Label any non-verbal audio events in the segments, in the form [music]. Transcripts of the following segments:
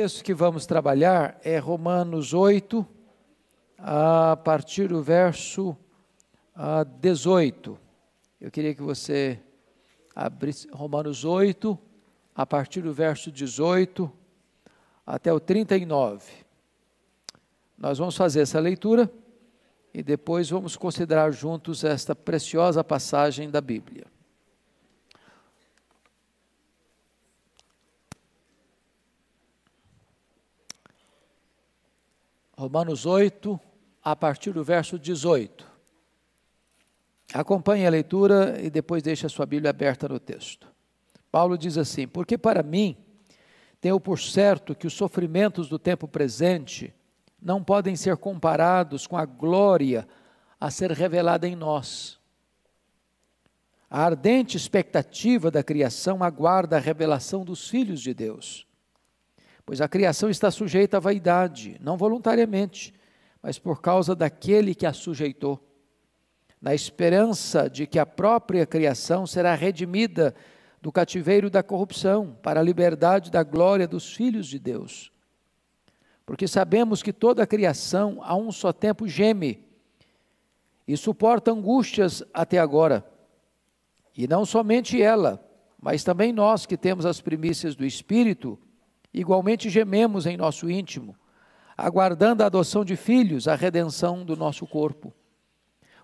texto que vamos trabalhar é Romanos 8, a partir do verso 18. Eu queria que você abrisse Romanos 8, a partir do verso 18 até o 39. Nós vamos fazer essa leitura e depois vamos considerar juntos esta preciosa passagem da Bíblia. Romanos 8, a partir do verso 18. Acompanhe a leitura e depois deixe a sua Bíblia aberta no texto. Paulo diz assim: Porque para mim, tenho por certo que os sofrimentos do tempo presente não podem ser comparados com a glória a ser revelada em nós. A ardente expectativa da criação aguarda a revelação dos filhos de Deus. Pois a criação está sujeita à vaidade, não voluntariamente, mas por causa daquele que a sujeitou, na esperança de que a própria criação será redimida do cativeiro da corrupção, para a liberdade da glória dos filhos de Deus. Porque sabemos que toda a criação a um só tempo geme e suporta angústias até agora. E não somente ela, mas também nós que temos as primícias do Espírito, Igualmente gememos em nosso íntimo, aguardando a adoção de filhos, a redenção do nosso corpo.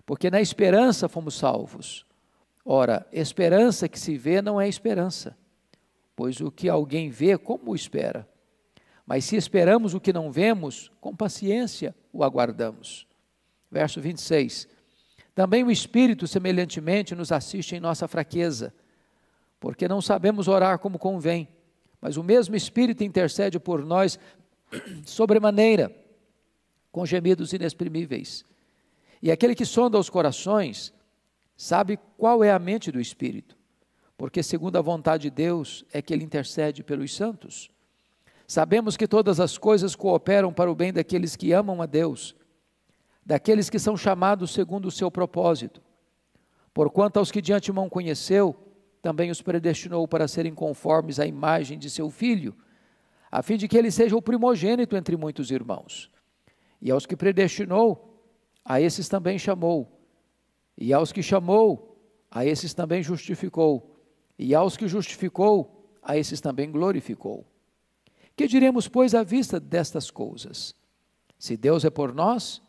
Porque na esperança fomos salvos. Ora, esperança que se vê não é esperança, pois o que alguém vê, como o espera? Mas se esperamos o que não vemos, com paciência o aguardamos. Verso 26. Também o Espírito, semelhantemente, nos assiste em nossa fraqueza, porque não sabemos orar como convém mas o mesmo Espírito intercede por nós sobremaneira, com gemidos inexprimíveis. E aquele que sonda os corações sabe qual é a mente do Espírito, porque, segundo a vontade de Deus, é que ele intercede pelos santos. Sabemos que todas as coisas cooperam para o bem daqueles que amam a Deus, daqueles que são chamados segundo o seu propósito. Porquanto aos que de antemão conheceu, também os predestinou para serem conformes à imagem de seu filho, a fim de que ele seja o primogênito entre muitos irmãos. E aos que predestinou, a esses também chamou. E aos que chamou, a esses também justificou. E aos que justificou, a esses também glorificou. Que diremos, pois, à vista destas coisas? Se Deus é por nós,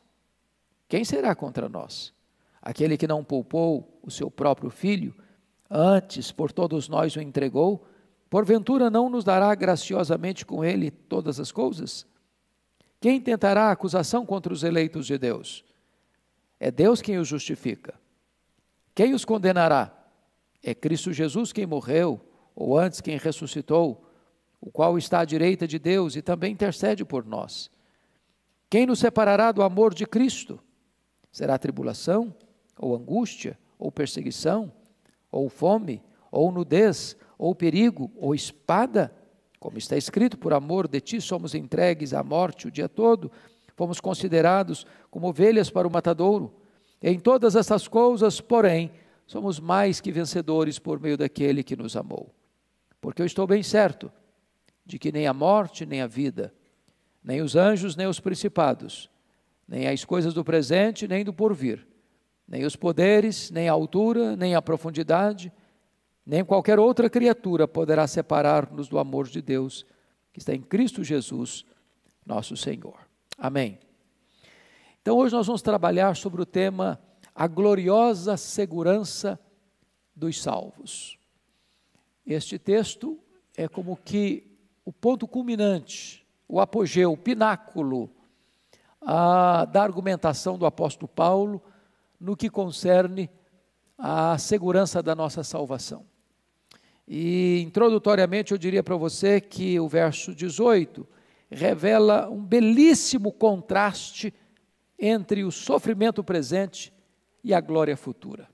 quem será contra nós? Aquele que não poupou o seu próprio filho, antes por todos nós o entregou, porventura não nos dará graciosamente com ele todas as coisas? Quem tentará acusação contra os eleitos de Deus? É Deus quem os justifica. Quem os condenará? É Cristo Jesus quem morreu, ou antes quem ressuscitou, o qual está à direita de Deus e também intercede por nós. Quem nos separará do amor de Cristo? Será tribulação, ou angústia, ou perseguição, ou fome, ou nudez, ou perigo, ou espada, como está escrito, por amor de ti somos entregues à morte o dia todo, fomos considerados como ovelhas para o matadouro. Em todas essas coisas, porém, somos mais que vencedores por meio daquele que nos amou. Porque eu estou bem certo de que nem a morte, nem a vida, nem os anjos, nem os principados, nem as coisas do presente, nem do porvir, nem os poderes, nem a altura, nem a profundidade, nem qualquer outra criatura poderá separar-nos do amor de Deus que está em Cristo Jesus, nosso Senhor. Amém. Então hoje nós vamos trabalhar sobre o tema a gloriosa segurança dos salvos. Este texto é como que o ponto culminante, o apogeu, o pináculo a, da argumentação do apóstolo Paulo no que concerne à segurança da nossa salvação. E introdutoriamente eu diria para você que o verso 18 revela um belíssimo contraste entre o sofrimento presente e a glória futura.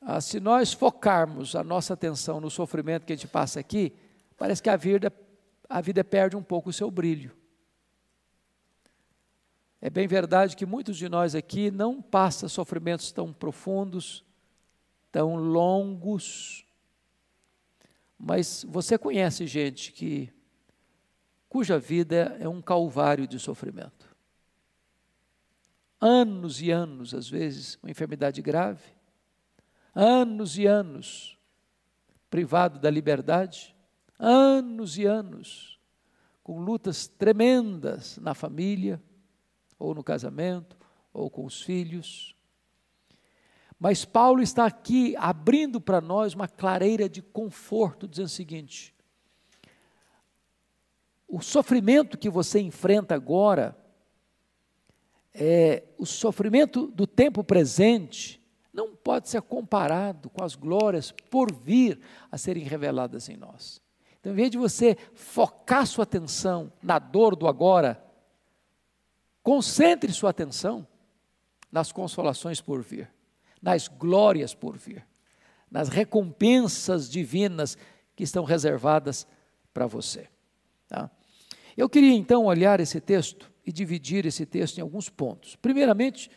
Ah, se nós focarmos a nossa atenção no sofrimento que a gente passa aqui, parece que a vida, a vida perde um pouco o seu brilho. É bem verdade que muitos de nós aqui não passam sofrimentos tão profundos, tão longos, mas você conhece gente que cuja vida é um calvário de sofrimento. Anos e anos, às vezes, uma enfermidade grave, anos e anos privado da liberdade, anos e anos com lutas tremendas na família, ou no casamento, ou com os filhos. Mas Paulo está aqui abrindo para nós uma clareira de conforto, dizendo o seguinte: o sofrimento que você enfrenta agora, é, o sofrimento do tempo presente, não pode ser comparado com as glórias por vir a serem reveladas em nós. Então, em vez de você focar sua atenção na dor do agora, concentre sua atenção nas consolações por vir nas glórias por vir, nas recompensas divinas que estão reservadas para você. Tá? Eu queria então olhar esse texto e dividir esse texto em alguns pontos. Primeiramente,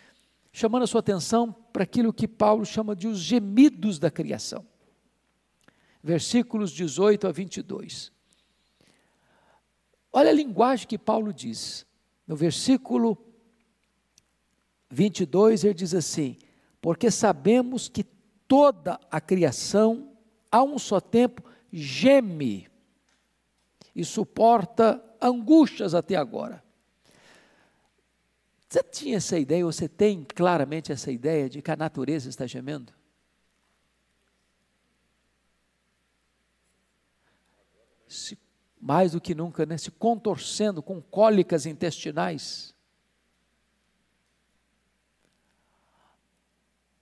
chamando a sua atenção para aquilo que Paulo chama de os gemidos da criação. Versículos 18 a 22. Olha a linguagem que Paulo diz. No versículo 22, ele diz assim: porque sabemos que toda a criação, a um só tempo, geme e suporta angústias até agora. Você tinha essa ideia, você tem claramente essa ideia de que a natureza está gemendo? Se, mais do que nunca, né, se contorcendo com cólicas intestinais.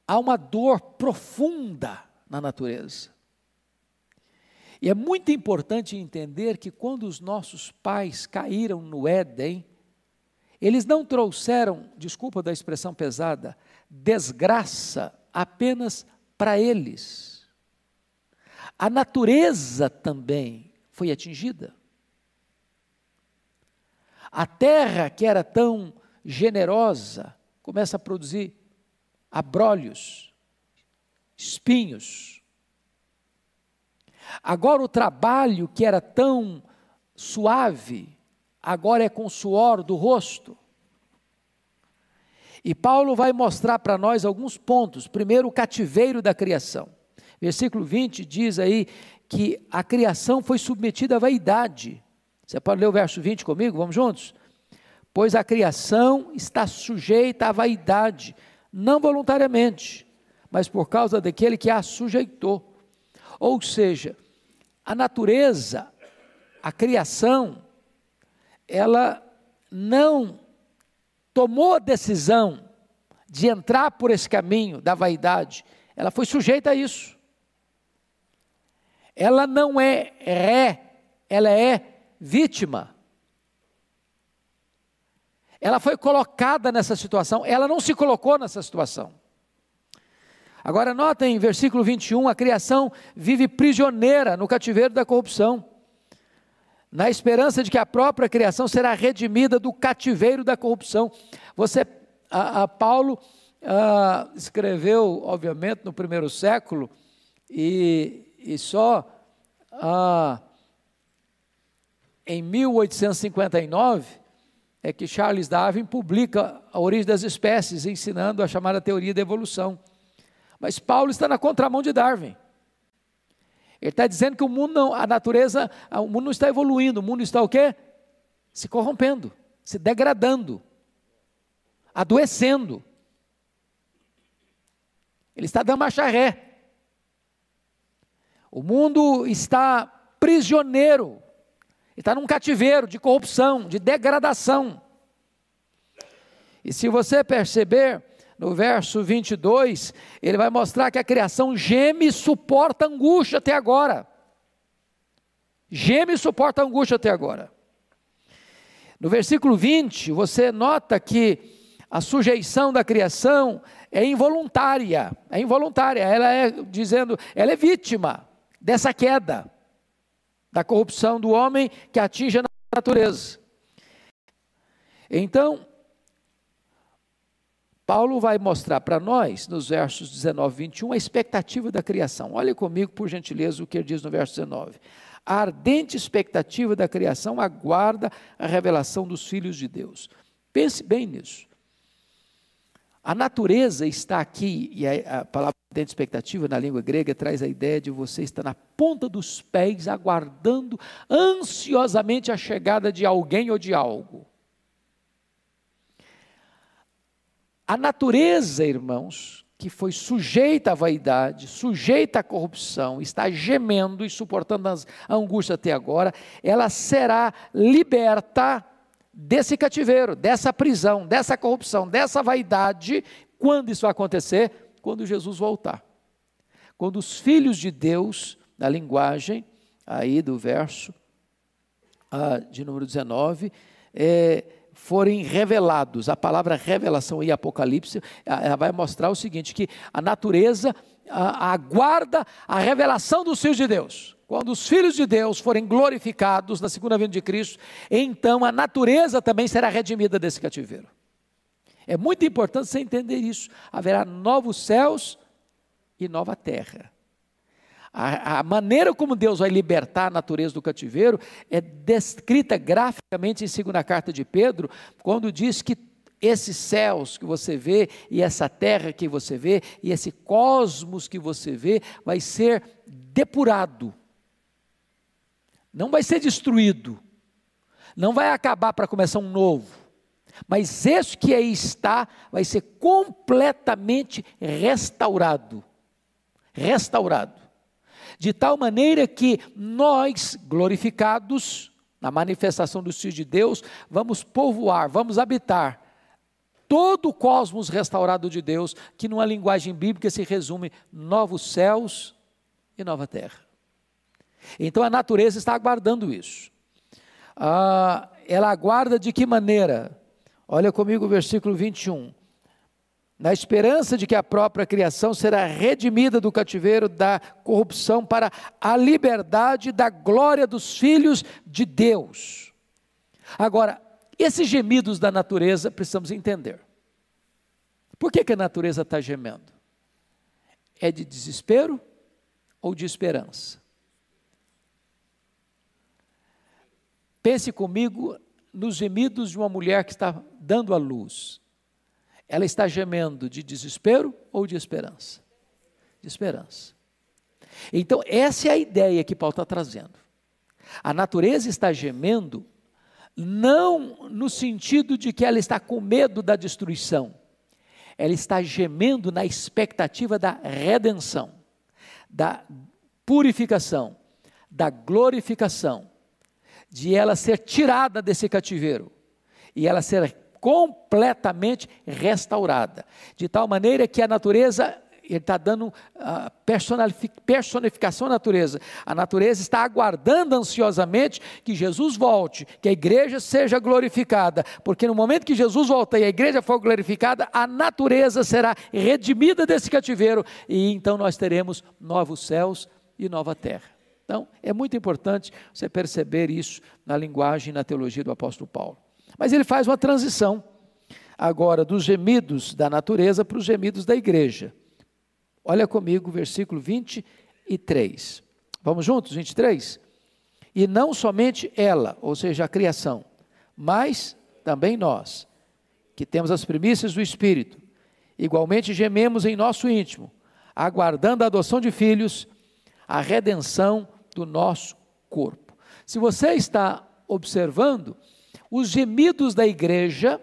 há uma dor profunda na natureza. E é muito importante entender que quando os nossos pais caíram no Éden, eles não trouxeram, desculpa da expressão pesada, desgraça apenas para eles. A natureza também foi atingida. A terra que era tão generosa começa a produzir abrolhos, espinhos. Agora o trabalho que era tão suave, agora é com suor do rosto. E Paulo vai mostrar para nós alguns pontos. Primeiro, o cativeiro da criação. Versículo 20 diz aí que a criação foi submetida à vaidade. Você pode ler o verso 20 comigo? Vamos juntos? Pois a criação está sujeita à vaidade, não voluntariamente, mas por causa daquele que a sujeitou. Ou seja, a natureza, a criação, ela não tomou a decisão de entrar por esse caminho da vaidade, ela foi sujeita a isso. Ela não é ré, ela é vítima. Ela foi colocada nessa situação, ela não se colocou nessa situação. Agora, notem em versículo 21, a criação vive prisioneira no cativeiro da corrupção, na esperança de que a própria criação será redimida do cativeiro da corrupção. Você, a, a Paulo a, escreveu, obviamente, no primeiro século, e, e só a, em 1859 é que Charles Darwin publica a origem das espécies, ensinando a chamada teoria da evolução. Mas Paulo está na contramão de Darwin. Ele está dizendo que o mundo não, a natureza, o mundo não está evoluindo, o mundo está o quê? Se corrompendo, se degradando, adoecendo. Ele está dando marcha ré. O mundo está prisioneiro está num cativeiro de corrupção, de degradação. E se você perceber, no verso 22, ele vai mostrar que a criação geme e suporta angústia até agora. Geme e suporta angústia até agora. No versículo 20, você nota que a sujeição da criação é involuntária, é involuntária, ela é dizendo, ela é vítima dessa queda da corrupção do homem que atinge a natureza. Então, Paulo vai mostrar para nós, nos versos 19 e 21, a expectativa da criação. Olhe comigo, por gentileza, o que ele diz no verso 19. A ardente expectativa da criação aguarda a revelação dos filhos de Deus. Pense bem nisso. A natureza está aqui, e a, palavra ardente expectativa na língua grega traz a ideia de você estar na ponta dos pés, aguardando ansiosamente a chegada de alguém ou de algo. A natureza, irmãos, que foi sujeita à vaidade, sujeita à corrupção, está gemendo e suportando a angústia até agora, ela será liberta desse cativeiro, dessa prisão, dessa corrupção, dessa vaidade. Quando isso acontecer? Quando Jesus voltar. Quando os filhos de Deus, na linguagem aí do verso ah, de número 19, é, forem revelados. A palavra revelação em Apocalipse ela vai mostrar o seguinte: que a natureza a, aguarda a revelação dos filhos de Deus. Quando os filhos de Deus forem glorificados na segunda vinda de Cristo, então a natureza também será redimida desse cativeiro. É muito importante você entender isso. Haverá novos céus e nova terra. A, a, maneira como Deus vai libertar a natureza do cativeiro é descrita graficamente em segunda carta de Pedro, quando diz que esses céus que você vê, e essa terra que você vê, e esse cosmos que você vê, vai ser depurado, não vai ser destruído, não vai acabar para começar um novo, mas esse que aí está vai ser completamente restaurado. Restaurado de tal maneira que nós, glorificados na manifestação do Filho de Deus, vamos povoar, vamos habitar todo o cosmos restaurado de Deus, que numa linguagem bíblica se resume novos céus e nova terra. Então a natureza está aguardando isso. Ah, ela aguarda de que maneira? Olha comigo o versículo 21 na esperança de que a própria criação será redimida do cativeiro da corrupção para a liberdade da glória dos filhos de Deus. Agora, esses gemidos da natureza precisamos entender. Por que, que a natureza está gemendo? É de desespero ou de esperança? Pense comigo nos gemidos de uma mulher que está dando à luz. Ela está gemendo de desespero ou de esperança? De esperança. Então, essa é a ideia que Paulo está trazendo. A natureza está gemendo não no sentido de que ela está com medo da destruição, ela está gemendo na expectativa da redenção, da purificação, da glorificação, de ela ser tirada desse cativeiro e ela ser completamente restaurada, de tal maneira que a natureza ele está dando uh, personificação à natureza. A natureza está aguardando ansiosamente que Jesus volte, que a igreja seja glorificada, porque no momento que Jesus volta e a igreja for glorificada, a natureza será redimida desse cativeiro e então nós teremos novos céus e nova terra. Então, é muito importante você perceber isso na linguagem e na teologia do apóstolo Paulo. Mas ele faz uma transição agora dos gemidos da natureza para os gemidos da igreja. Olha comigo versículo 23. Vamos juntos? 23? E não somente ela, ou seja, a criação, mas também nós, que temos as primícias do Espírito, igualmente gememos em nosso íntimo, aguardando a adoção de filhos, a redenção do nosso corpo. Se você está observando, os gemidos da igreja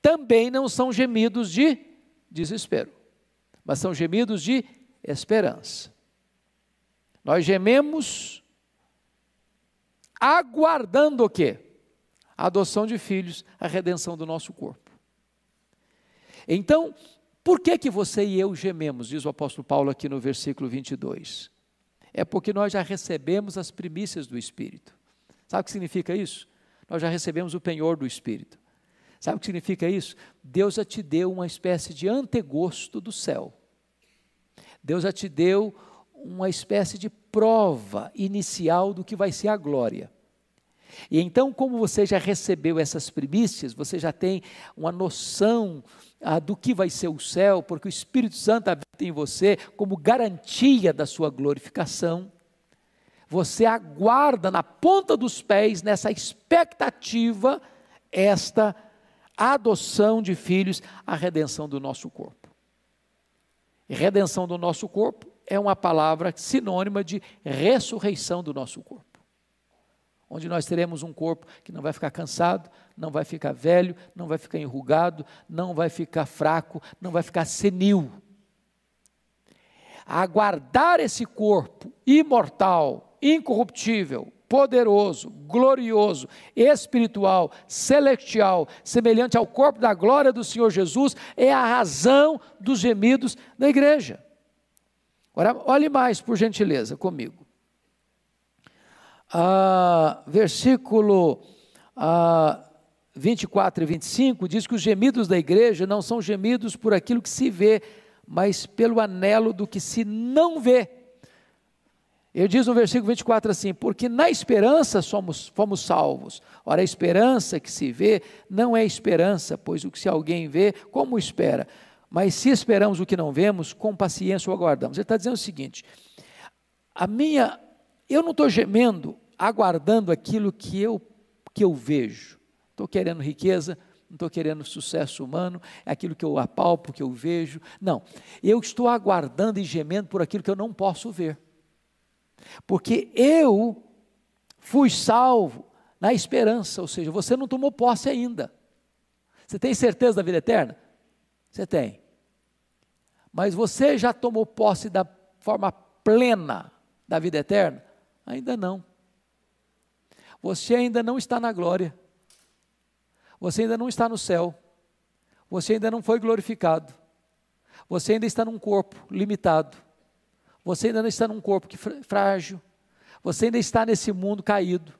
também não são gemidos de desespero, mas são gemidos de esperança. Nós gememos aguardando o quê? A adoção de filhos, a redenção do nosso corpo. Então, por que que você e eu gememos, diz o apóstolo Paulo aqui no versículo 22? É porque nós já recebemos as primícias do Espírito. Sabe o que significa isso? nós já recebemos o penhor do Espírito. Sabe o que significa isso? Deus já te deu uma espécie de antegosto do céu. Deus já te deu uma espécie de prova inicial do que vai ser a glória. E então, como você já recebeu essas primícias, você já tem uma noção ah, do que vai ser o céu, porque o Espírito Santo em você como garantia da sua glorificação. Você aguarda na ponta dos pés, nessa expectativa, esta adoção de filhos, a redenção do nosso corpo. E redenção do nosso corpo é uma palavra sinônima de ressurreição do nosso corpo onde nós teremos um corpo que não vai ficar cansado, não vai ficar velho, não vai ficar enrugado, não vai ficar fraco, não vai ficar senil. Aguardar esse corpo imortal, incorruptível, poderoso, glorioso, espiritual, celestial, semelhante ao corpo da glória do Senhor Jesus, é a razão dos gemidos da igreja. Agora, olhe mais, por gentileza, comigo ah, versículo ah, 24 e 25 diz que os gemidos da igreja não são gemidos por aquilo que se vê, mas pelo anelo do que se não vê. Ele diz no versículo 24 assim: Porque na esperança somos, fomos salvos. Ora, a esperança que se vê não é esperança, pois o que se alguém vê, como espera? Mas se esperamos o que não vemos, com paciência o aguardamos. Ele está dizendo o seguinte: a minha eu não estou gemendo, aguardando aquilo que eu, que eu vejo. Estou querendo riqueza, não estou querendo sucesso humano, é aquilo que eu apalpo, que eu vejo. Não, eu estou aguardando e gemendo por aquilo que eu não posso ver. Porque eu fui salvo na esperança, ou seja, você não tomou posse ainda. Você tem certeza da vida eterna? Você tem. Mas você já tomou posse da forma plena da vida eterna? Ainda não. Você ainda não está na glória. Você ainda não está no céu. Você ainda não foi glorificado. Você ainda está num corpo limitado. Você ainda não está num corpo frágil. Você ainda está nesse mundo caído.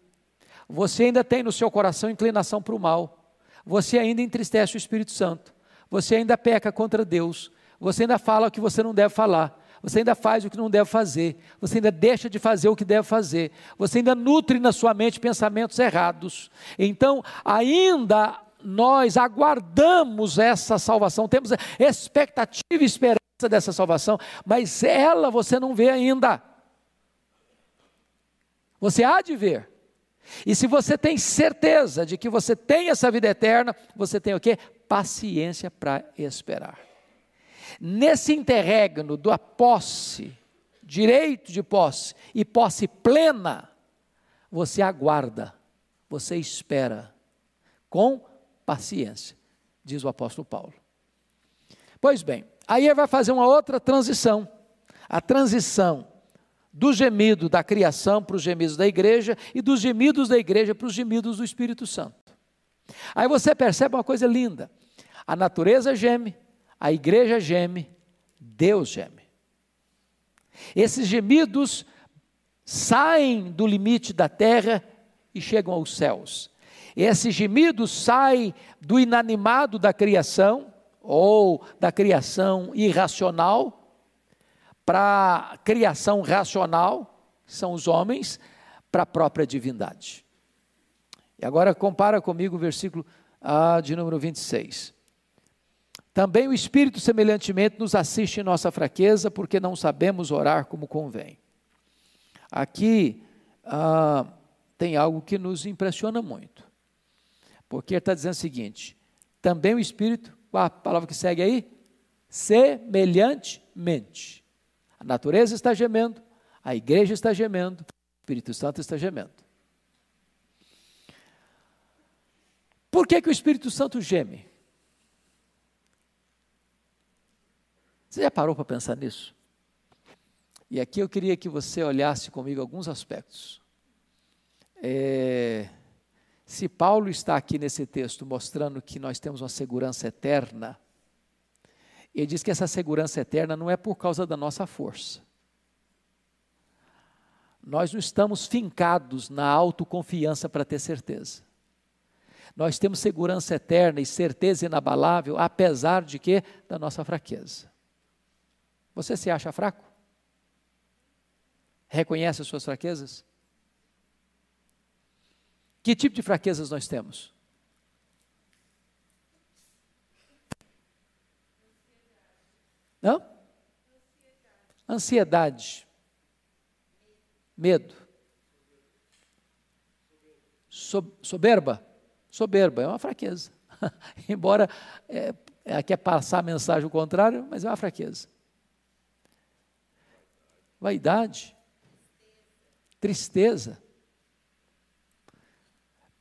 Você ainda tem no seu coração inclinação para o mal. Você ainda entristece o Espírito Santo. Você ainda peca contra Deus. Você ainda fala o que você não deve falar você ainda faz o que não deve fazer, você ainda deixa de fazer o que deve fazer, você ainda nutre na sua mente pensamentos errados. Então, ainda nós aguardamos essa salvação, temos expectativa e esperança dessa salvação, mas ela você não vê ainda. Você há de ver. E se você tem certeza de que você tem essa vida eterna, você tem o quê? Paciência para esperar. Nesse interregno da posse, direito de posse e posse plena, você aguarda, você espera, com paciência, diz o apóstolo Paulo. Pois bem, aí ele vai fazer uma outra transição, a transição do gemido da criação para os gemidos da igreja e dos gemidos da igreja para os gemidos do Espírito Santo. Aí você percebe uma coisa linda: a natureza geme, a igreja geme, Deus geme. Esses gemidos saem do limite da terra e chegam aos céus. Esses gemidos saem do inanimado da criação, ou da criação irracional, para a criação racional, que são os homens, para a própria divindade. E agora compara comigo o versículo ah, de número 26. Também o Espírito, semelhantemente, nos assiste em nossa fraqueza, porque não sabemos orar como convém. Aqui ah, tem algo que nos impressiona muito, porque está dizendo o seguinte: também o Espírito, a palavra que segue aí? Semelhantemente. A natureza está gemendo, a igreja está gemendo, o Espírito Santo está gemendo. Por que, que o Espírito Santo geme? Você já parou para pensar nisso? E aqui eu queria que você olhasse comigo alguns aspectos. É, se Paulo está aqui nesse texto mostrando que nós temos uma segurança eterna, ele diz que essa segurança eterna não é por causa da nossa força. Nós não estamos fincados na autoconfiança para ter certeza. Nós temos segurança eterna e certeza inabalável, apesar de que? Da nossa fraqueza. Você se acha fraco? Reconhece as suas fraquezas? O Que tipo de fraquezas nós temos? Não? Ansiedade. Medo. Soberba. Soberba é uma fraqueza. [laughs] Embora é, é, quer passar a mensagem ao contrário, mas é uma fraqueza. Vaidade. Tristeza.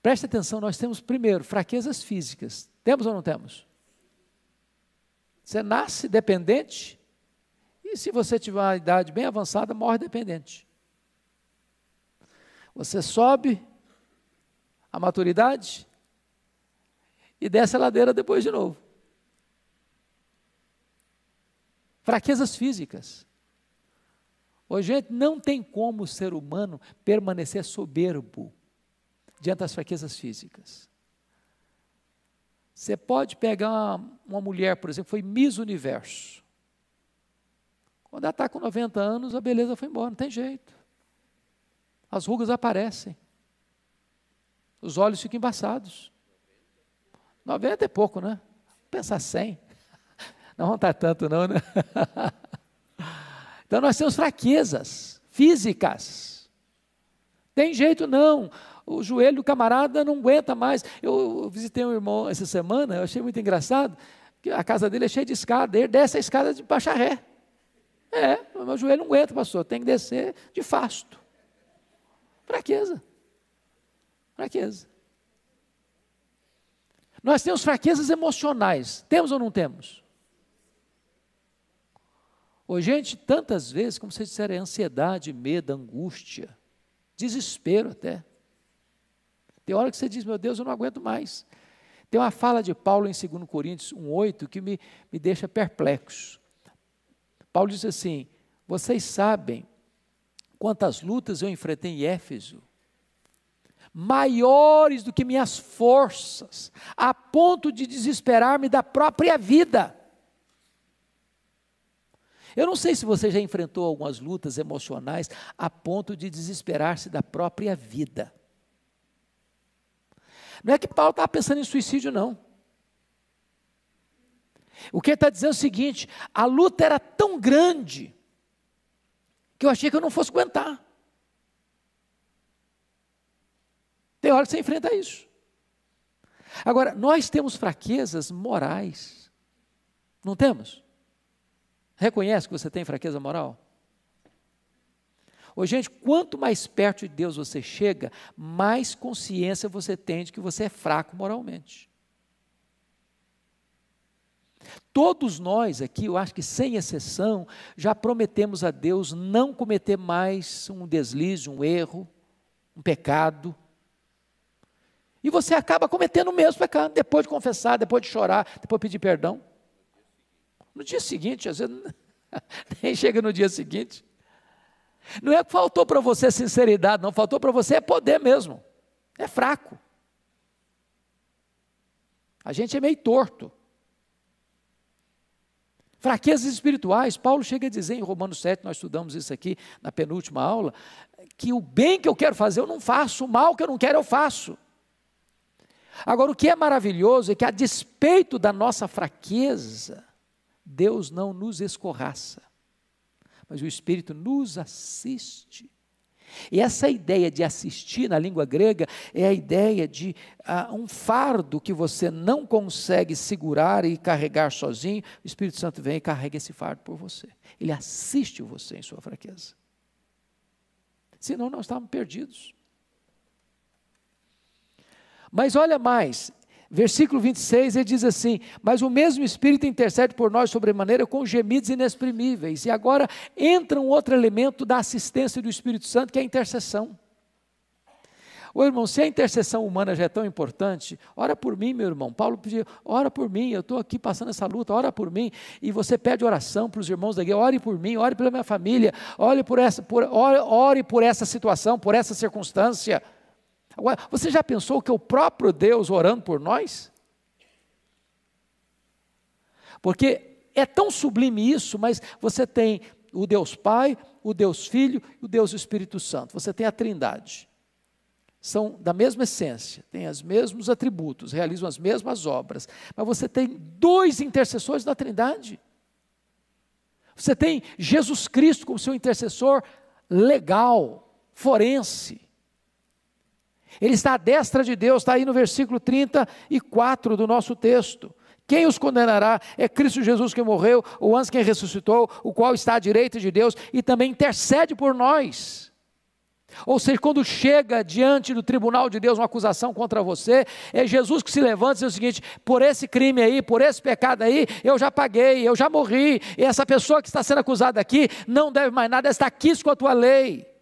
Preste atenção, nós temos primeiro fraquezas físicas. Temos ou não temos? Você nasce dependente e se você tiver uma idade bem avançada, morre dependente. Você sobe a maturidade e desce a ladeira depois de novo. Fraquezas físicas. Hoje, gente, não tem como o ser humano permanecer soberbo diante das fraquezas físicas. Você pode pegar uma, uma mulher, por exemplo, foi Miss Universo. Quando ela está com 90 anos, a beleza foi embora, não tem jeito. As rugas aparecem. Os olhos ficam embaçados. 90 é pouco, né? Pensar 100. [laughs] Não está tanto, não, né? [laughs] Então nós temos fraquezas físicas. Tem jeito não o joelho do camarada não aguenta mais. Eu visitei um irmão essa semana, eu achei muito engraçado, que a casa dele é cheia de escada, ele desce a escada de baixa ré. É, meu joelho não aguenta, pastor, tem que descer de fasto. Fraqueza. Fraqueza. Nós temos fraquezas emocionais, temos ou não temos? Ô, gente, tantas vezes, como vocês disseram, é ansiedade, medo, angústia, desespero até. Tem hora que você diz, meu Deus, eu não aguento mais. Tem uma fala de Paulo em 2 Coríntios 1,8 que me, me deixa perplexo. Paulo diz assim: Vocês sabem quantas lutas eu enfrentei em Éfeso, maiores do que minhas forças, a ponto de desesperar-me da própria vida. Eu não sei se você já enfrentou algumas lutas emocionais a ponto de desesperar-se da própria vida. Não é que Paulo estava pensando em suicídio, não. O que ele está dizendo é o seguinte: a luta era tão grande que eu achei que eu não fosse aguentar. Tem hora que você enfrenta isso. Agora, nós temos fraquezas morais. Não temos? Reconhece que você tem fraqueza moral? Ô, gente, quanto mais perto de Deus você chega, mais consciência você tem de que você é fraco moralmente. Todos nós aqui, eu acho que sem exceção, já prometemos a Deus não cometer mais um deslize, um erro, um pecado. E você acaba cometendo o mesmo pecado, depois de confessar, depois de chorar, depois de pedir perdão. No dia seguinte, às vezes, [laughs] nem chega no dia seguinte. Não é que faltou para você sinceridade, não, faltou para você é poder mesmo. É fraco. A gente é meio torto. Fraquezas espirituais, Paulo chega a dizer em Romanos 7, nós estudamos isso aqui na penúltima aula, que o bem que eu quero fazer eu não faço, o mal que eu não quero eu faço. Agora, o que é maravilhoso é que, a despeito da nossa fraqueza, Deus não nos escorraça mas o Espírito nos assiste. E essa ideia de assistir na língua grega é a ideia de uh, um fardo que você não consegue segurar e carregar sozinho, o Espírito Santo vem e carrega esse fardo por você. Ele assiste você em sua fraqueza. Senão nós estávamos perdidos. Mas olha mais, Versículo 26, ele diz assim: Mas o mesmo Espírito intercede por nós sobremaneira com gemidos inexprimíveis. E agora entra um outro elemento da assistência do Espírito Santo, que é a intercessão. Ô irmão, se a intercessão humana já é tão importante, ora por mim, meu irmão. Paulo pediu, ora por mim, eu estou aqui passando essa luta, ora por mim. E você pede oração para os irmãos da igreja, ore por mim, ore pela minha família, ore por essa, por, ore, ore por essa situação, por essa circunstância. Agora, você já pensou que o próprio Deus orando por nós? Porque é tão sublime isso, mas você tem o Deus Pai, o Deus Filho e o Deus Espírito Santo. Você tem a Trindade. são da mesma essência, têm os mesmos atributos, realizam as mesmas obras, mas você tem dois intercessores na Trindade. Você tem Jesus Cristo como seu intercessor legal, forense. Ele está à destra de Deus, está aí no versículo 34 do nosso texto. Quem os condenará? É Cristo Jesus que morreu, o anjo que ressuscitou, o qual está à direita de Deus e também intercede por nós. Ou seja, quando chega diante do tribunal de Deus uma acusação contra você, é Jesus que se levanta e diz o seguinte: por esse crime aí, por esse pecado aí, eu já paguei, eu já morri, e essa pessoa que está sendo acusada aqui não deve mais nada, está aqui com a tua lei.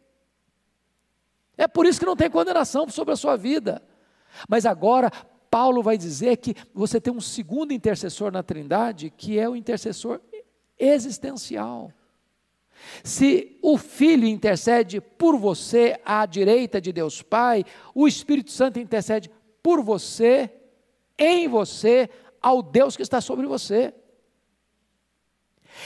É por isso que não tem condenação sobre a sua vida. Mas agora, Paulo vai dizer que você tem um segundo intercessor na Trindade, que é o intercessor existencial. Se o Filho intercede por você à direita de Deus Pai, o Espírito Santo intercede por você, em você, ao Deus que está sobre você.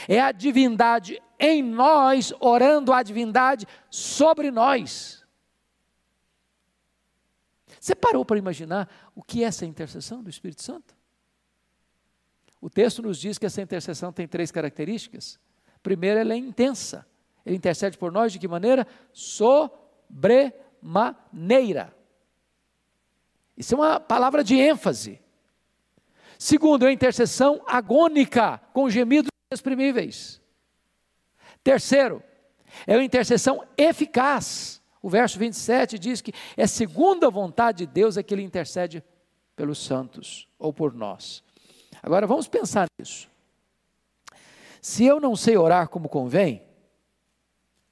É a divindade em nós, orando a divindade sobre nós. Você parou para imaginar o que é essa intercessão do Espírito Santo? O texto nos diz que essa intercessão tem três características. Primeiro, ela é intensa. Ele intercede por nós de que maneira? Sobremaneira. Isso é uma palavra de ênfase. Segundo, é a intercessão agônica, com gemidos inexprimíveis. Terceiro, é a intercessão eficaz. O verso 27 diz que é segundo a vontade de Deus é que ele intercede pelos santos ou por nós. Agora vamos pensar nisso. Se eu não sei orar como convém,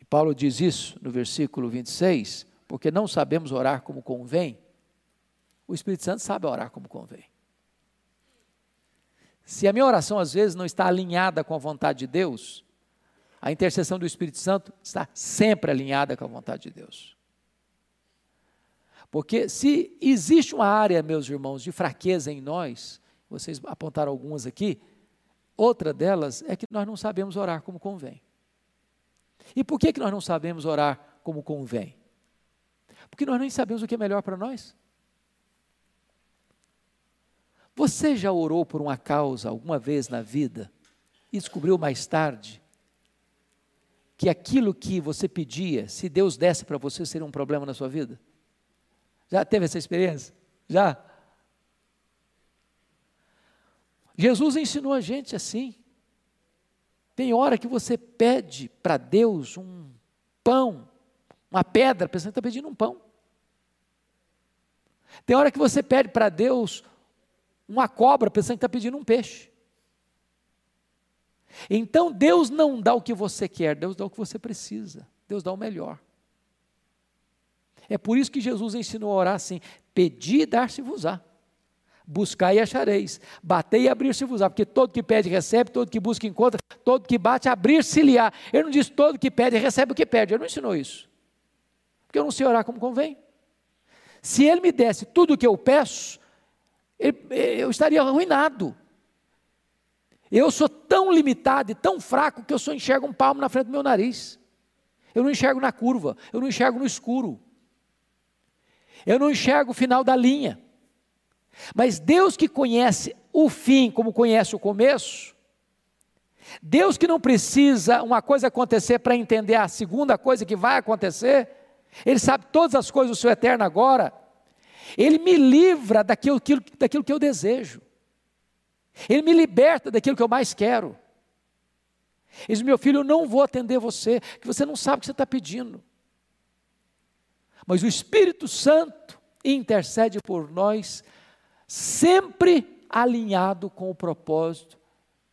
e Paulo diz isso no versículo 26, porque não sabemos orar como convém, o Espírito Santo sabe orar como convém. Se a minha oração às vezes não está alinhada com a vontade de Deus, a intercessão do Espírito Santo está sempre alinhada com a vontade de Deus. Porque se existe uma área, meus irmãos, de fraqueza em nós, vocês apontaram algumas aqui, Outra delas é que nós não sabemos orar como convém. E por que, que nós não sabemos orar como convém? Porque nós nem sabemos o que é melhor para nós. Você já orou por uma causa alguma vez na vida e descobriu mais tarde que aquilo que você pedia, se Deus desse para você, seria um problema na sua vida? Já teve essa experiência? Já? Jesus ensinou a gente assim. Tem hora que você pede para Deus um pão, uma pedra, pensando que está pedindo um pão. Tem hora que você pede para Deus uma cobra, pensando que está pedindo um peixe. Então Deus não dá o que você quer, Deus dá o que você precisa. Deus dá o melhor. É por isso que Jesus ensinou a orar assim: pedir e dar-se-vos-á buscar e achareis, bater e abrir-se-vos-á, porque todo que pede recebe, todo que busca encontra, todo que bate abrir-se-lhe-á. Ele não diz todo que pede recebe o que pede, ele não ensinou isso. Porque eu não sei orar como convém. Se ele me desse tudo o que eu peço, eu estaria arruinado. Eu sou tão limitado e tão fraco que eu só enxergo um palmo na frente do meu nariz. Eu não enxergo na curva, eu não enxergo no escuro. Eu não enxergo o final da linha. Mas Deus que conhece o fim como conhece o começo, Deus que não precisa uma coisa acontecer para entender a segunda coisa que vai acontecer, Ele sabe todas as coisas do seu eterno agora, Ele me livra daquilo, daquilo que eu desejo, Ele me liberta daquilo que eu mais quero. Ele diz: meu filho, eu não vou atender você, que você não sabe o que você está pedindo. Mas o Espírito Santo intercede por nós sempre alinhado com o propósito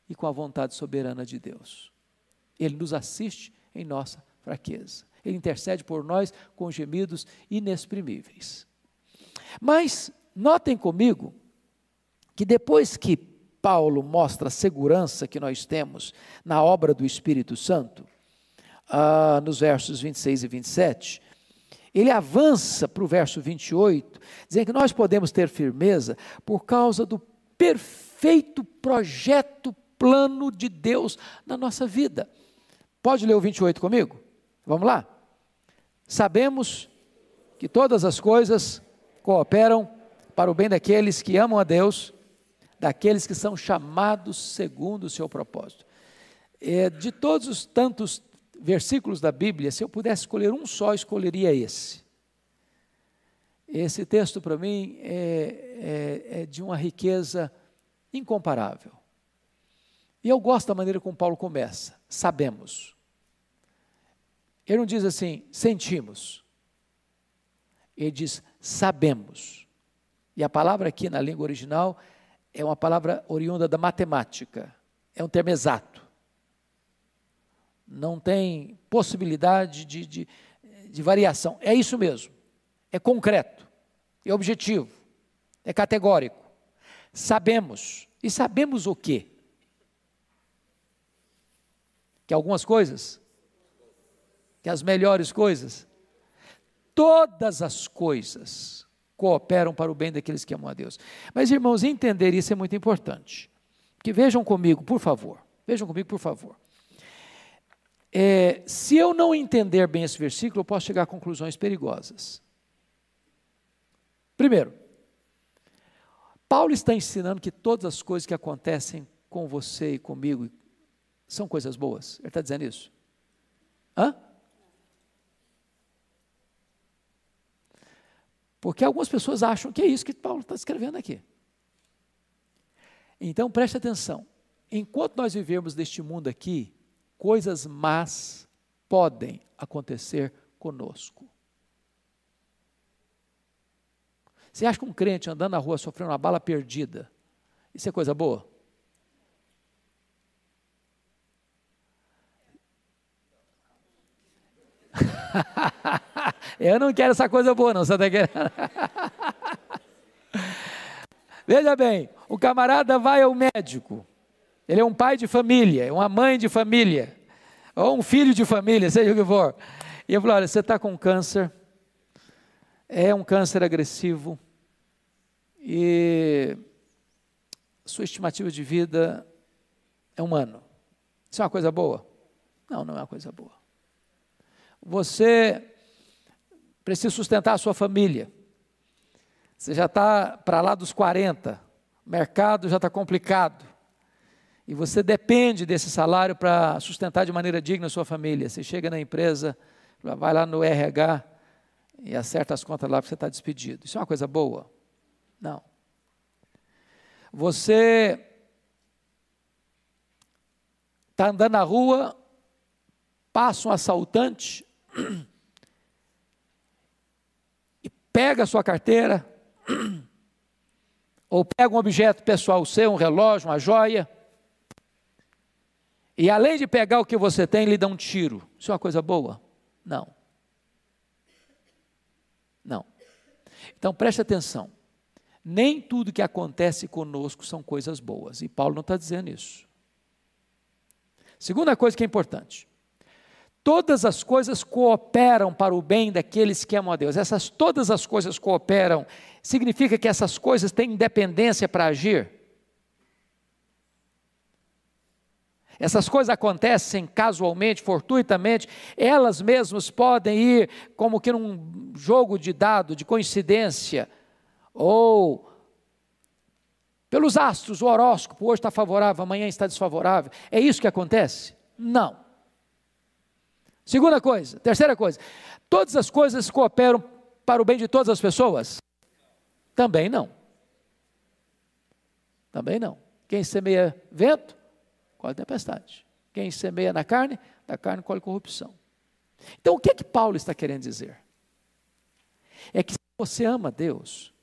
e com a vontade soberana de Deus. Ele nos assiste em nossa fraqueza. Ele intercede por nós com gemidos inexprimíveis. Mas notem comigo que depois que Paulo mostra a segurança que nós temos na obra do Espírito Santo, ah, nos versos 26 e 27, ele avança para o verso 28, dizendo que nós podemos ter firmeza por causa do perfeito projeto, plano de Deus na nossa vida. Pode ler o 28 comigo? Vamos lá? Sabemos que todas as coisas cooperam para o bem daqueles que amam a Deus, daqueles que são chamados segundo o seu propósito. É, de todos os tantos versículos da Bíblia, se eu pudesse escolher um só, escolheria esse. Esse texto, para mim, é, é, é de uma riqueza incomparável. E eu gosto da maneira como Paulo começa. Sabemos. Ele não diz assim, sentimos. Ele diz, sabemos. E a palavra aqui na língua original uma palavra oriunda da matemática. É um termo exato. Não tem possibilidade de, de, de variação. É isso mesmo. É concreto. É objetivo. É categórico. Sabemos. E sabemos o quê? Que algumas coisas, que as melhores coisas, todas as coisas cooperam para o bem daqueles que amam a Deus. Mas, irmãos, entender isso é muito importante. Que vejam comigo, por favor. Vejam comigo, por favor. É, se eu não entender bem esse versículo, eu posso chegar a conclusões perigosas. Primeiro, Paulo está ensinando que todas as coisas que acontecem com você e comigo são coisas boas. Ele está dizendo isso? Hã? Porque algumas pessoas acham que é isso que Paulo está escrevendo aqui. Então preste atenção. Enquanto nós vivemos neste mundo aqui, coisas más podem acontecer conosco. Você acha que um crente andando na rua sofrendo uma bala perdida, isso é coisa boa? [laughs] Eu não quero essa coisa boa, não, você está querendo? [laughs] Veja bem, o camarada vai ao médico, ele é um pai de família, é uma mãe de família, ou um filho de família, seja o que for. E eu falo: olha, você está com câncer, é um câncer agressivo, e sua estimativa de vida é um ano. Isso é uma coisa boa? Não, não é uma coisa boa. Você precisa sustentar a sua família. Você já está para lá dos 40, o mercado já está complicado. E você depende desse salário para sustentar de maneira digna a sua família. Você chega na empresa, vai lá no RH e acerta as contas lá porque você está despedido. Isso é uma coisa boa? Não. Você está andando na rua, passa um assaltante, pega a sua carteira, ou pega um objeto pessoal seu, um relógio, uma joia, e além de pegar o que você tem, lhe dá um tiro. Isso é uma coisa boa? Não. Não. Então preste atenção. Nem tudo que acontece conosco são coisas boas. E Paulo não está dizendo isso. Segunda coisa que é importante todas as coisas cooperam para o bem daqueles que amam a Deus. Essas todas as coisas cooperam, significa que essas coisas têm independência para agir? Essas coisas acontecem casualmente, fortuitamente, elas mesmas podem ir como que num jogo de dado, de coincidência, ou pelos astros, o horóscopo, hoje está favorável, amanhã está desfavorável. É isso que acontece? Não. Segunda coisa, terceira coisa, todas as coisas cooperam para o bem de todas as pessoas? Também não. Também não. Quem semeia vento, colhe tempestade. Quem semeia na carne, da carne colhe corrupção. Então, o que é que Paulo está querendo dizer? É que se você ama Deus,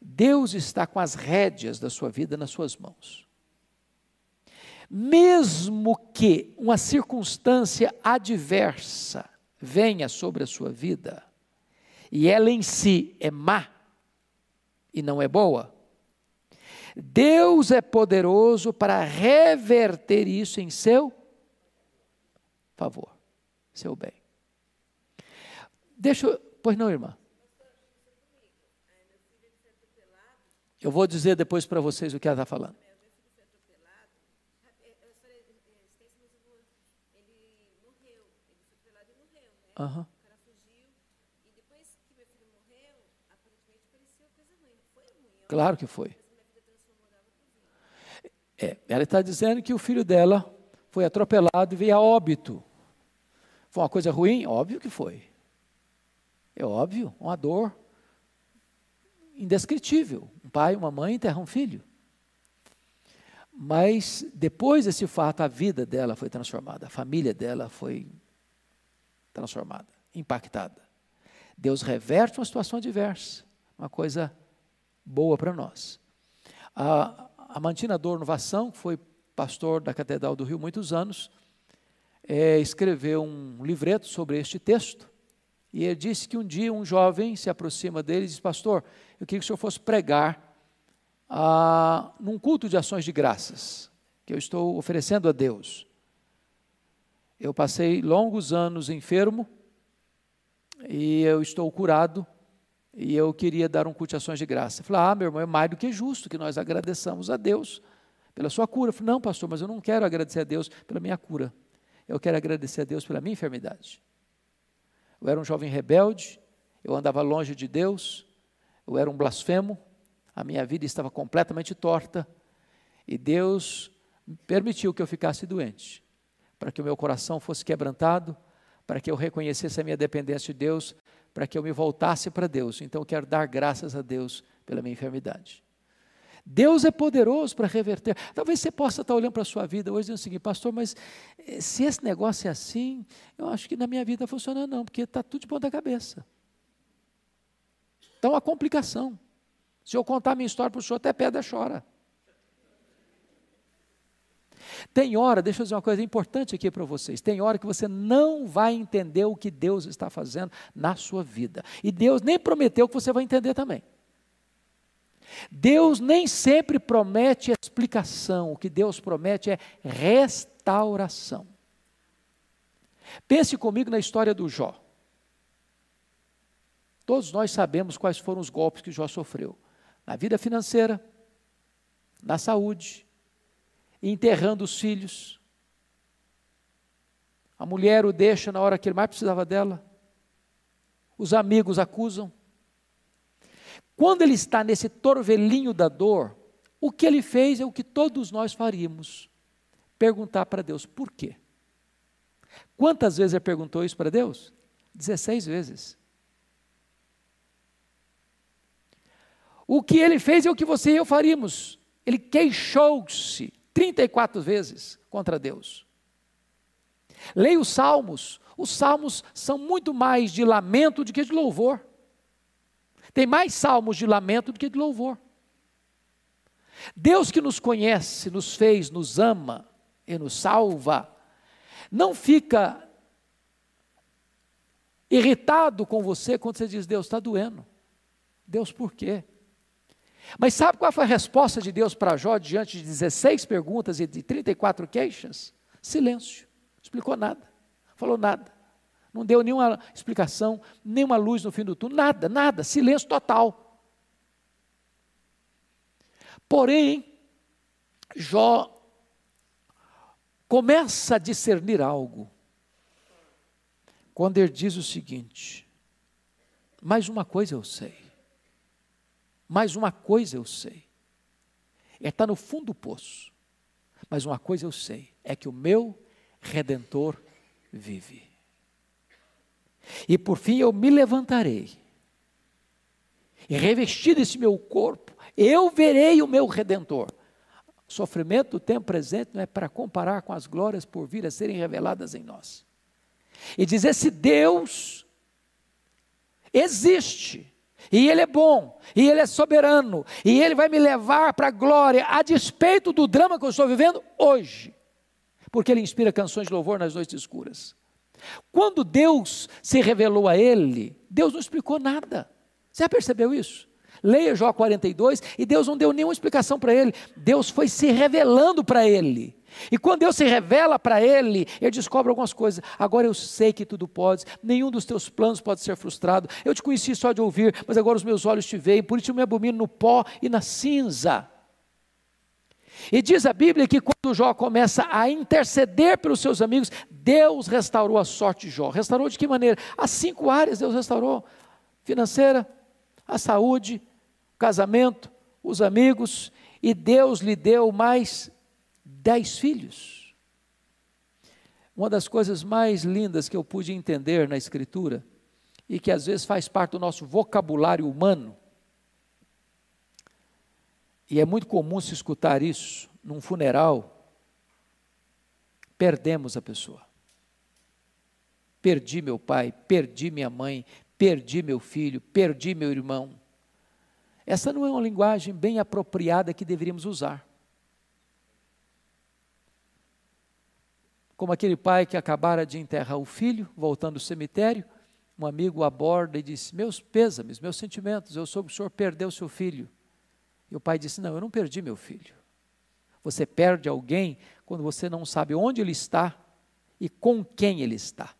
Deus está com as rédeas da sua vida nas suas mãos mesmo que uma circunstância adversa venha sobre a sua vida, e ela em si é má e não é boa, Deus é poderoso para reverter isso em seu favor, seu bem. Deixa eu, pois não, irmã. Eu vou dizer depois para vocês o que ela está falando. Aham. Uhum. Claro que foi. É, ela está dizendo que o filho dela foi atropelado e veio a óbito. Foi uma coisa ruim? Óbvio que foi. É óbvio, uma dor indescritível. Um pai, uma mãe enterram um filho. Mas depois desse fato, a vida dela foi transformada, a família dela foi transformada, impactada. Deus reverte uma situação adversa, uma coisa boa para nós. A, a Mantina Dor Novação, que foi pastor da Catedral do Rio muitos anos, é, escreveu um livreto sobre este texto. E ele disse que um dia um jovem se aproxima dele e diz: Pastor, eu queria que o senhor fosse pregar ah, num culto de ações de graças que eu estou oferecendo a Deus. Eu passei longos anos enfermo e eu estou curado e eu queria dar um culto de ações de graça. Falei, ah, meu irmão, é mais do que justo que nós agradeçamos a Deus pela sua cura. Eu falei, não, pastor, mas eu não quero agradecer a Deus pela minha cura. Eu quero agradecer a Deus pela minha enfermidade. Eu era um jovem rebelde, eu andava longe de Deus, eu era um blasfemo, a minha vida estava completamente torta e Deus permitiu que eu ficasse doente, para que o meu coração fosse quebrantado, para que eu reconhecesse a minha dependência de Deus, para que eu me voltasse para Deus. Então eu quero dar graças a Deus pela minha enfermidade. Deus é poderoso para reverter. Talvez você possa estar olhando para a sua vida hoje e dizendo o seguinte, pastor, mas eh, se esse negócio é assim, eu acho que na minha vida funciona não, porque está tudo de ponta cabeça. Então, a complicação. Se eu contar minha história para o senhor, até pedra chora. Tem hora, deixa eu dizer uma coisa importante aqui para vocês. Tem hora que você não vai entender o que Deus está fazendo na sua vida. E Deus nem prometeu que você vai entender também. Deus nem sempre promete explicação, o que Deus promete é restauração. Pense comigo na história do Jó. Todos nós sabemos quais foram os golpes que Jó sofreu na vida financeira, na saúde, enterrando os filhos. A mulher o deixa na hora que ele mais precisava dela. Os amigos acusam. Quando ele está nesse torvelinho da dor, o que ele fez é o que todos nós faríamos: perguntar para Deus por quê. Quantas vezes ele perguntou isso para Deus? 16 vezes. O que ele fez é o que você e eu faríamos. Ele queixou-se 34 vezes contra Deus. Leia os salmos. Os salmos são muito mais de lamento do que de louvor. Tem mais salmos de lamento do que de louvor. Deus que nos conhece, nos fez, nos ama e nos salva, não fica irritado com você quando você diz: Deus está doendo. Deus, por quê? Mas sabe qual foi a resposta de Deus para Jó diante de 16 perguntas e de 34 queixas? Silêncio. Explicou nada. Falou nada. Não deu nenhuma explicação, nenhuma luz no fim do túnel, nada, nada, silêncio total. Porém, Jó começa a discernir algo. Quando ele diz o seguinte: mais uma coisa eu sei. Mas uma coisa eu sei, é estar no fundo do poço. Mas uma coisa eu sei, é que o meu redentor vive. E por fim eu me levantarei, e revestido esse meu corpo, eu verei o meu redentor. O sofrimento do tempo presente não é para comparar com as glórias por vir a serem reveladas em nós. E dizer: se Deus existe, e Ele é bom, e Ele é soberano, e Ele vai me levar para a glória, a despeito do drama que eu estou vivendo hoje, porque Ele inspira canções de louvor nas noites escuras. Quando Deus se revelou a ele, Deus não explicou nada. Você já percebeu isso? Leia Jó 42 e Deus não deu nenhuma explicação para ele. Deus foi se revelando para ele. E quando Deus se revela para ele, ele descobre algumas coisas. Agora eu sei que tudo pode, nenhum dos teus planos pode ser frustrado. Eu te conheci só de ouvir, mas agora os meus olhos te veem, por isso eu me abomino no pó e na cinza. E diz a Bíblia que quando Jó começa a interceder pelos seus amigos, Deus restaurou a sorte de Jó. Restaurou de que maneira? As cinco áreas Deus restaurou: financeira, a saúde, o casamento, os amigos, e Deus lhe deu mais dez filhos. Uma das coisas mais lindas que eu pude entender na Escritura, e que às vezes faz parte do nosso vocabulário humano, e é muito comum se escutar isso num funeral, perdemos a pessoa. Perdi meu pai, perdi minha mãe, perdi meu filho, perdi meu irmão. Essa não é uma linguagem bem apropriada que deveríamos usar. Como aquele pai que acabara de enterrar o filho, voltando do cemitério, um amigo aborda e disse: Meus pêsames, meus sentimentos, eu soube que o senhor perdeu seu filho. E o pai disse: Não, eu não perdi meu filho. Você perde alguém quando você não sabe onde ele está e com quem ele está.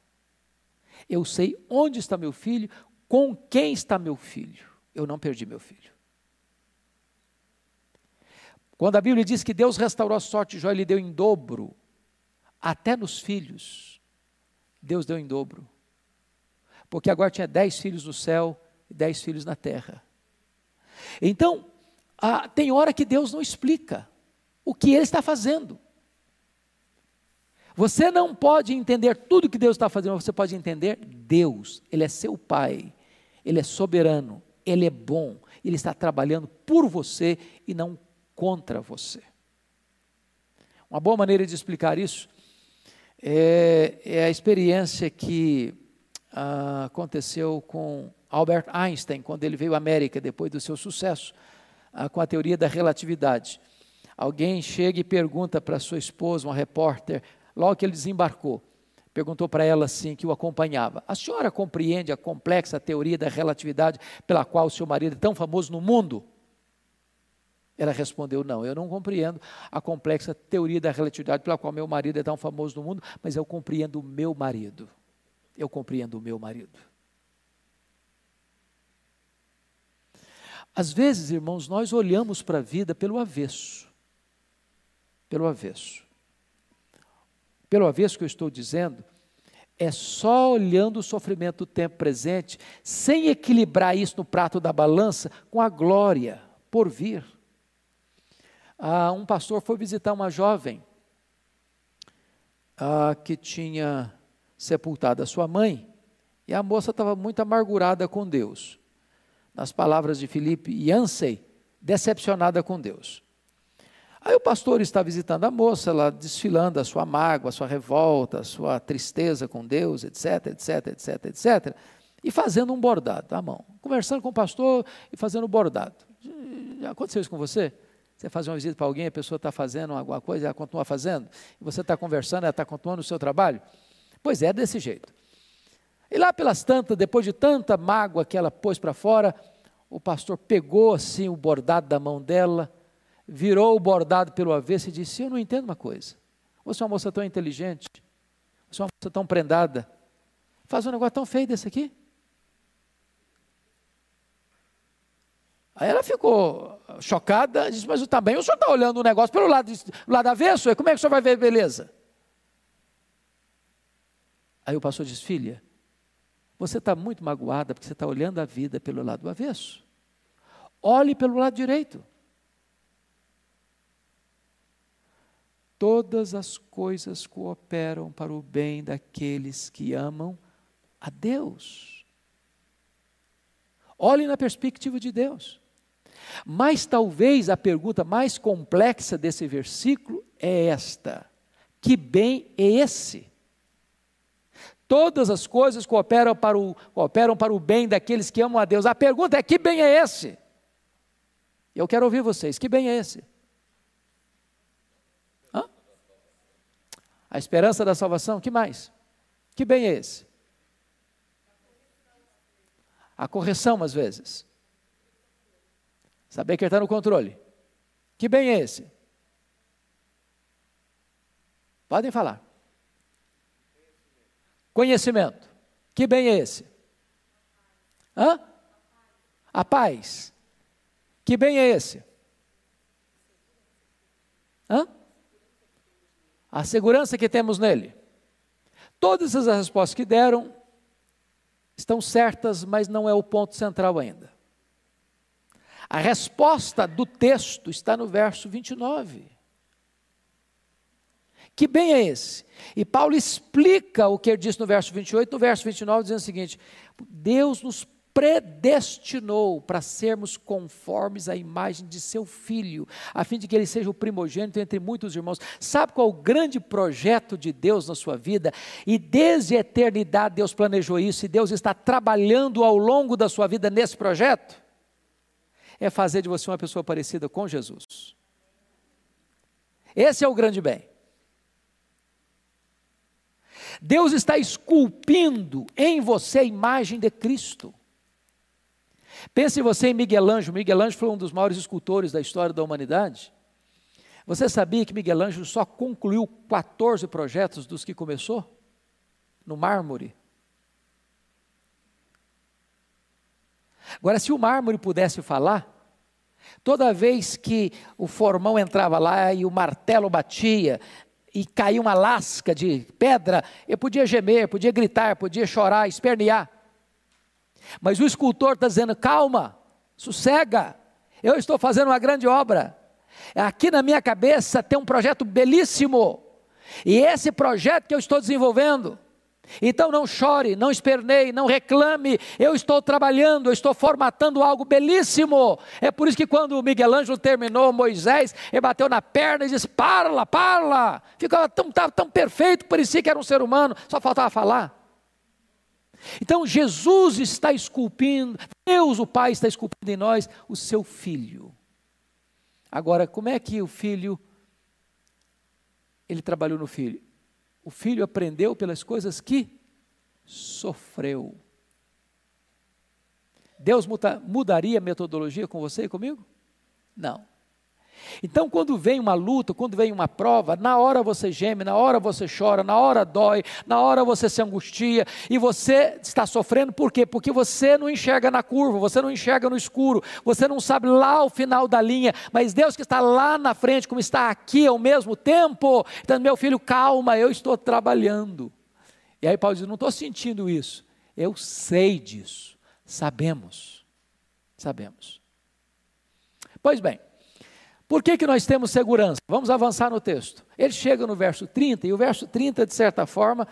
Eu sei onde está meu filho, com quem está meu filho. Eu não perdi meu filho. Quando a Bíblia diz que Deus restaurou a sorte de Jó, ele deu em dobro, até nos filhos, Deus deu em dobro. Porque agora tinha dez filhos no céu e dez filhos na terra. Então, tem hora que Deus não explica o que Ele está fazendo. Você não pode entender tudo que Deus está fazendo, mas você pode entender Deus. Ele é seu Pai, Ele é soberano, Ele é bom, Ele está trabalhando por você e não contra você. Uma boa maneira de explicar isso é, é a experiência que ah, aconteceu com Albert Einstein, quando ele veio à América, depois do seu sucesso ah, com a teoria da relatividade. Alguém chega e pergunta para sua esposa, uma repórter, logo que ele desembarcou, perguntou para ela assim, que o acompanhava: A senhora compreende a complexa teoria da relatividade pela qual o seu marido é tão famoso no mundo? Ela respondeu: Não, eu não compreendo a complexa teoria da relatividade pela qual meu marido é tão famoso no mundo, mas eu compreendo o meu marido. Eu compreendo o meu marido. Às vezes, irmãos, nós olhamos para a vida pelo avesso. Pelo avesso. Pelo avesso que eu estou dizendo, é só olhando o sofrimento do tempo presente, sem equilibrar isso no prato da balança com a glória por vir. Ah, um pastor foi visitar uma jovem ah, que tinha sepultado a sua mãe, e a moça estava muito amargurada com Deus nas palavras de Filipe Yancey, decepcionada com Deus. Aí o pastor está visitando a moça, ela desfilando a sua mágoa, a sua revolta, a sua tristeza com Deus, etc, etc, etc, etc, e fazendo um bordado à mão. Conversando com o pastor e fazendo um bordado. Já aconteceu isso com você? Você faz uma visita para alguém, a pessoa está fazendo alguma coisa, ela continua fazendo, você está conversando, ela está continuando o seu trabalho? Pois é, desse jeito. E lá pelas tantas, depois de tanta mágoa que ela pôs para fora, o pastor pegou assim o bordado da mão dela, virou o bordado pelo avesso e disse: Eu não entendo uma coisa. Você é uma moça tão inteligente, você é uma moça tão prendada, faz um negócio tão feio desse aqui. Aí ela ficou chocada, disse, mas também o senhor está olhando o negócio pelo lado, lado avesso, como é que o senhor vai ver beleza? Aí o pastor disse, filha, você está muito magoada porque você está olhando a vida pelo lado avesso. Olhe pelo lado direito. Todas as coisas cooperam para o bem daqueles que amam a Deus. Olhe na perspectiva de Deus. Mas talvez a pergunta mais complexa desse versículo é esta: que bem é esse? Todas as coisas cooperam para, o, cooperam para o bem daqueles que amam a Deus. A pergunta é: que bem é esse? Eu quero ouvir vocês: que bem é esse? Hã? A esperança da salvação, que mais? Que bem é esse? A correção, às vezes. Saber que ele está no controle. Que bem é esse? Podem falar. Conhecimento. Que bem é esse? Hã? A paz. Que bem é esse? Hã? A segurança que temos nele. Todas as respostas que deram estão certas, mas não é o ponto central ainda. A resposta do texto está no verso 29. Que bem é esse? E Paulo explica o que ele disse no verso 28, no verso 29, dizendo o seguinte: Deus nos predestinou para sermos conformes à imagem de seu filho, a fim de que ele seja o primogênito entre muitos irmãos. Sabe qual é o grande projeto de Deus na sua vida? E desde a eternidade Deus planejou isso e Deus está trabalhando ao longo da sua vida nesse projeto? É fazer de você uma pessoa parecida com Jesus. Esse é o grande bem. Deus está esculpindo em você a imagem de Cristo. Pense você em Miguel Ângelo. Miguel Ângelo foi um dos maiores escultores da história da humanidade. Você sabia que Miguel Ângelo só concluiu 14 projetos dos que começou? No mármore. Agora, se o mármore pudesse falar, toda vez que o formão entrava lá e o martelo batia, e caía uma lasca de pedra, eu podia gemer, podia gritar, podia chorar, espernear. Mas o escultor está dizendo: calma, sossega, eu estou fazendo uma grande obra. Aqui na minha cabeça tem um projeto belíssimo, e esse projeto que eu estou desenvolvendo. Então não chore, não esperneie, não reclame. Eu estou trabalhando, eu estou formatando algo belíssimo. É por isso que quando Miguel Ângelo terminou Moisés, ele bateu na perna e disse: Parla, parla. Ficava tão, tão, tão perfeito, parecia que era um ser humano, só faltava falar. Então Jesus está esculpindo, Deus o Pai está esculpindo em nós o seu filho. Agora, como é que o filho ele trabalhou no filho? O filho aprendeu pelas coisas que sofreu. Deus muda, mudaria a metodologia com você e comigo? Não. Então, quando vem uma luta, quando vem uma prova, na hora você geme, na hora você chora, na hora dói, na hora você se angustia e você está sofrendo, por quê? Porque você não enxerga na curva, você não enxerga no escuro, você não sabe lá o final da linha, mas Deus que está lá na frente, como está aqui ao mesmo tempo, então, meu filho, calma, eu estou trabalhando. E aí Paulo diz: não estou sentindo isso, eu sei disso, sabemos, sabemos. Pois bem, por que, que nós temos segurança? Vamos avançar no texto. Ele chega no verso 30, e o verso 30, de certa forma,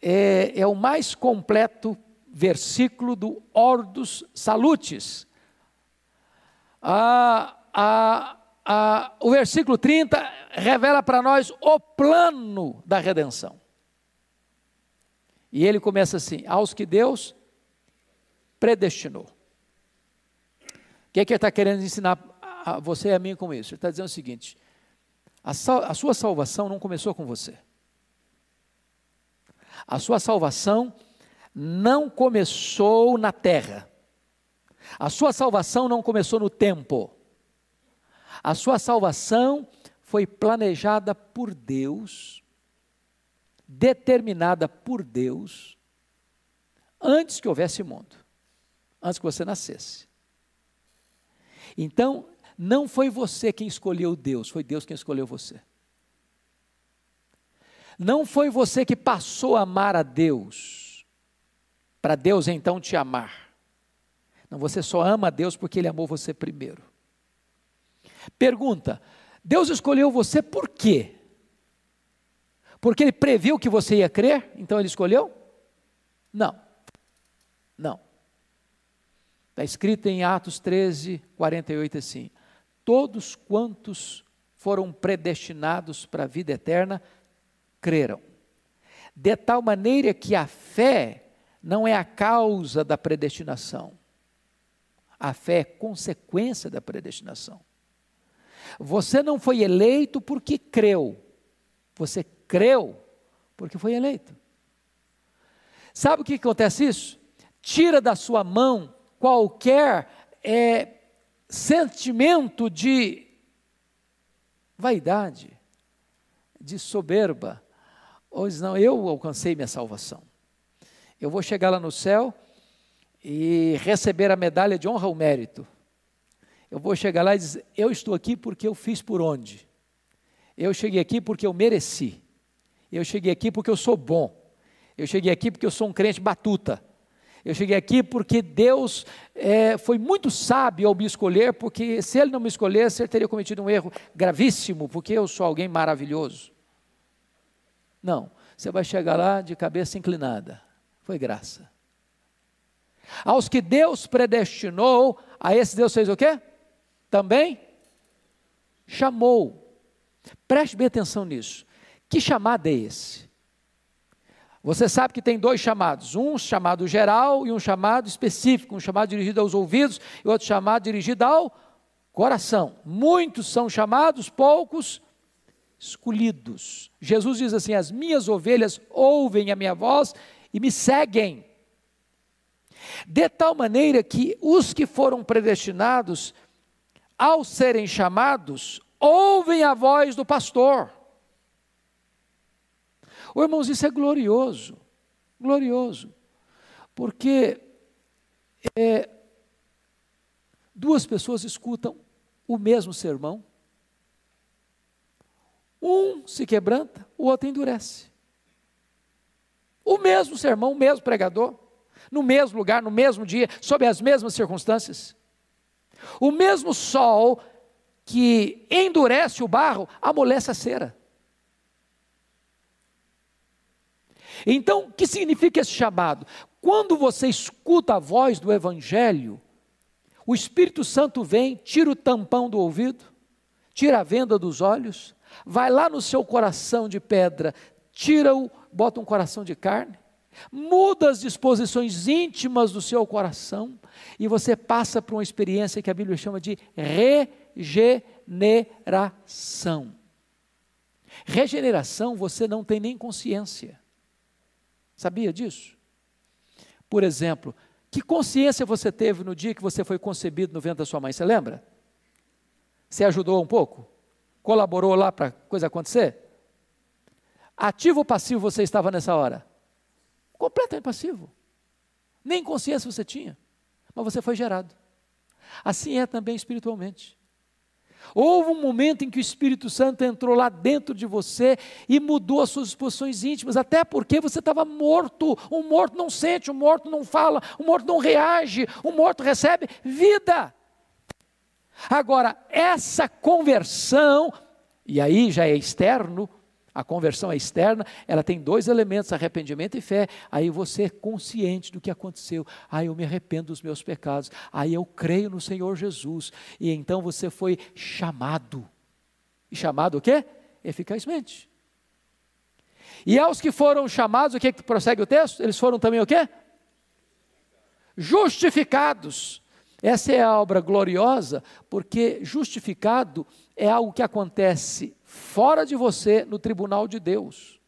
é, é o mais completo versículo do Ordus Salutis. Ah, ah, ah, o versículo 30 revela para nós o plano da redenção. E ele começa assim: aos que Deus predestinou. O que, é que ele está querendo ensinar a você e a mim com isso. Ele está dizendo o seguinte: a, sal, a sua salvação não começou com você. A sua salvação não começou na terra. A sua salvação não começou no tempo. A sua salvação foi planejada por Deus, determinada por Deus, antes que houvesse mundo, antes que você nascesse. Então, não foi você quem escolheu Deus, foi Deus quem escolheu você. Não foi você que passou a amar a Deus, para Deus então te amar. Não, você só ama a Deus porque Ele amou você primeiro. Pergunta: Deus escolheu você por quê? Porque Ele previu que você ia crer, então Ele escolheu? Não. Não. Está escrito em Atos 13, 48 assim: todos quantos foram predestinados para a vida eterna creram. De tal maneira que a fé não é a causa da predestinação. A fé é consequência da predestinação. Você não foi eleito porque creu. Você creu porque foi eleito. Sabe o que acontece isso? Tira da sua mão qualquer é, sentimento de vaidade, de soberba, ou diz, não, eu alcancei minha salvação. Eu vou chegar lá no céu e receber a medalha de honra ao mérito. Eu vou chegar lá e dizer, eu estou aqui porque eu fiz por onde? Eu cheguei aqui porque eu mereci. Eu cheguei aqui porque eu sou bom. Eu cheguei aqui porque eu sou um crente batuta. Eu cheguei aqui porque Deus é, foi muito sábio ao me escolher, porque se Ele não me escolhesse, Ele teria cometido um erro gravíssimo, porque eu sou alguém maravilhoso. Não, você vai chegar lá de cabeça inclinada. Foi graça. Aos que Deus predestinou, a esse Deus fez o quê? Também chamou. Preste bem atenção nisso. Que chamado é esse? Você sabe que tem dois chamados, um chamado geral e um chamado específico, um chamado dirigido aos ouvidos e outro chamado dirigido ao coração. Muitos são chamados, poucos escolhidos. Jesus diz assim: As minhas ovelhas ouvem a minha voz e me seguem. De tal maneira que os que foram predestinados, ao serem chamados, ouvem a voz do pastor. Oh, irmãos, isso é glorioso, glorioso, porque é, duas pessoas escutam o mesmo sermão, um se quebranta, o outro endurece. O mesmo sermão, o mesmo pregador, no mesmo lugar, no mesmo dia, sob as mesmas circunstâncias. O mesmo sol que endurece o barro, amolece a cera. Então, o que significa esse chamado? Quando você escuta a voz do Evangelho, o Espírito Santo vem, tira o tampão do ouvido, tira a venda dos olhos, vai lá no seu coração de pedra, tira-o, bota um coração de carne, muda as disposições íntimas do seu coração e você passa por uma experiência que a Bíblia chama de regeneração. Regeneração você não tem nem consciência. Sabia disso? Por exemplo, que consciência você teve no dia que você foi concebido no ventre da sua mãe? Você lembra? Você ajudou um pouco? Colaborou lá para a coisa acontecer? Ativo ou passivo você estava nessa hora? Completamente passivo. Nem consciência você tinha, mas você foi gerado. Assim é também espiritualmente. Houve um momento em que o Espírito Santo entrou lá dentro de você e mudou as suas disposições íntimas, até porque você estava morto. Um morto não sente, um morto não fala, um morto não reage, um morto recebe vida. Agora, essa conversão, e aí já é externo, a conversão é externa, ela tem dois elementos, arrependimento e fé. Aí você é consciente do que aconteceu. Aí eu me arrependo dos meus pecados. Aí eu creio no Senhor Jesus. E então você foi chamado. E chamado o quê? Eficazmente. E aos que foram chamados, o que, que prossegue o texto? Eles foram também o quê? Justificados. Essa é a obra gloriosa, porque justificado é algo que acontece fora de você no tribunal de Deus.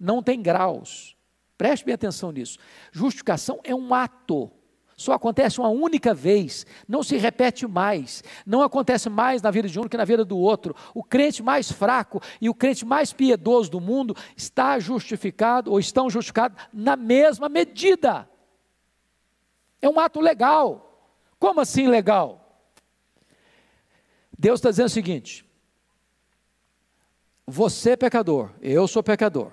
Não tem graus. Preste bem atenção nisso. Justificação é um ato. Só acontece uma única vez, não se repete mais, não acontece mais na vida de um que na vida do outro. O crente mais fraco e o crente mais piedoso do mundo está justificado ou estão justificados na mesma medida. É um ato legal. Como assim legal? Deus está dizendo o seguinte: você é pecador, eu sou pecador.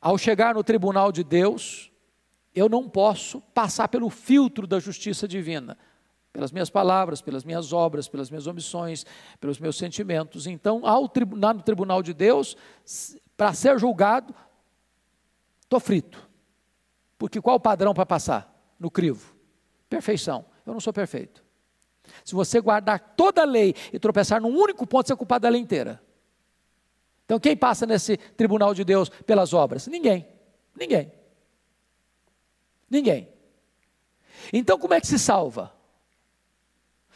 Ao chegar no tribunal de Deus, eu não posso passar pelo filtro da justiça divina, pelas minhas palavras, pelas minhas obras, pelas minhas omissões, pelos meus sentimentos. Então, ao tribunal, no tribunal de Deus, para ser julgado, estou frito. Porque qual o padrão para passar? No crivo. Perfeição. Eu não sou perfeito. Se você guardar toda a lei e tropeçar num único ponto, você é culpado da lei inteira. Então, quem passa nesse tribunal de Deus pelas obras? Ninguém. Ninguém. Ninguém. Então, como é que se salva?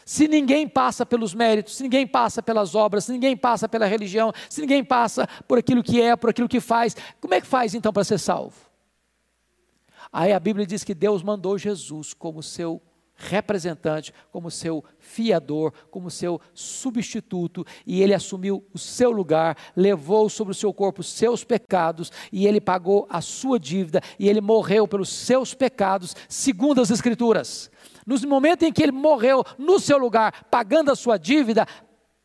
Se ninguém passa pelos méritos, se ninguém passa pelas obras, se ninguém passa pela religião, se ninguém passa por aquilo que é, por aquilo que faz, como é que faz então para ser salvo? Aí a Bíblia diz que Deus mandou Jesus como seu representante, como seu fiador, como seu substituto, e ele assumiu o seu lugar, levou sobre o seu corpo seus pecados, e ele pagou a sua dívida, e ele morreu pelos seus pecados, segundo as Escrituras. No momento em que ele morreu no seu lugar, pagando a sua dívida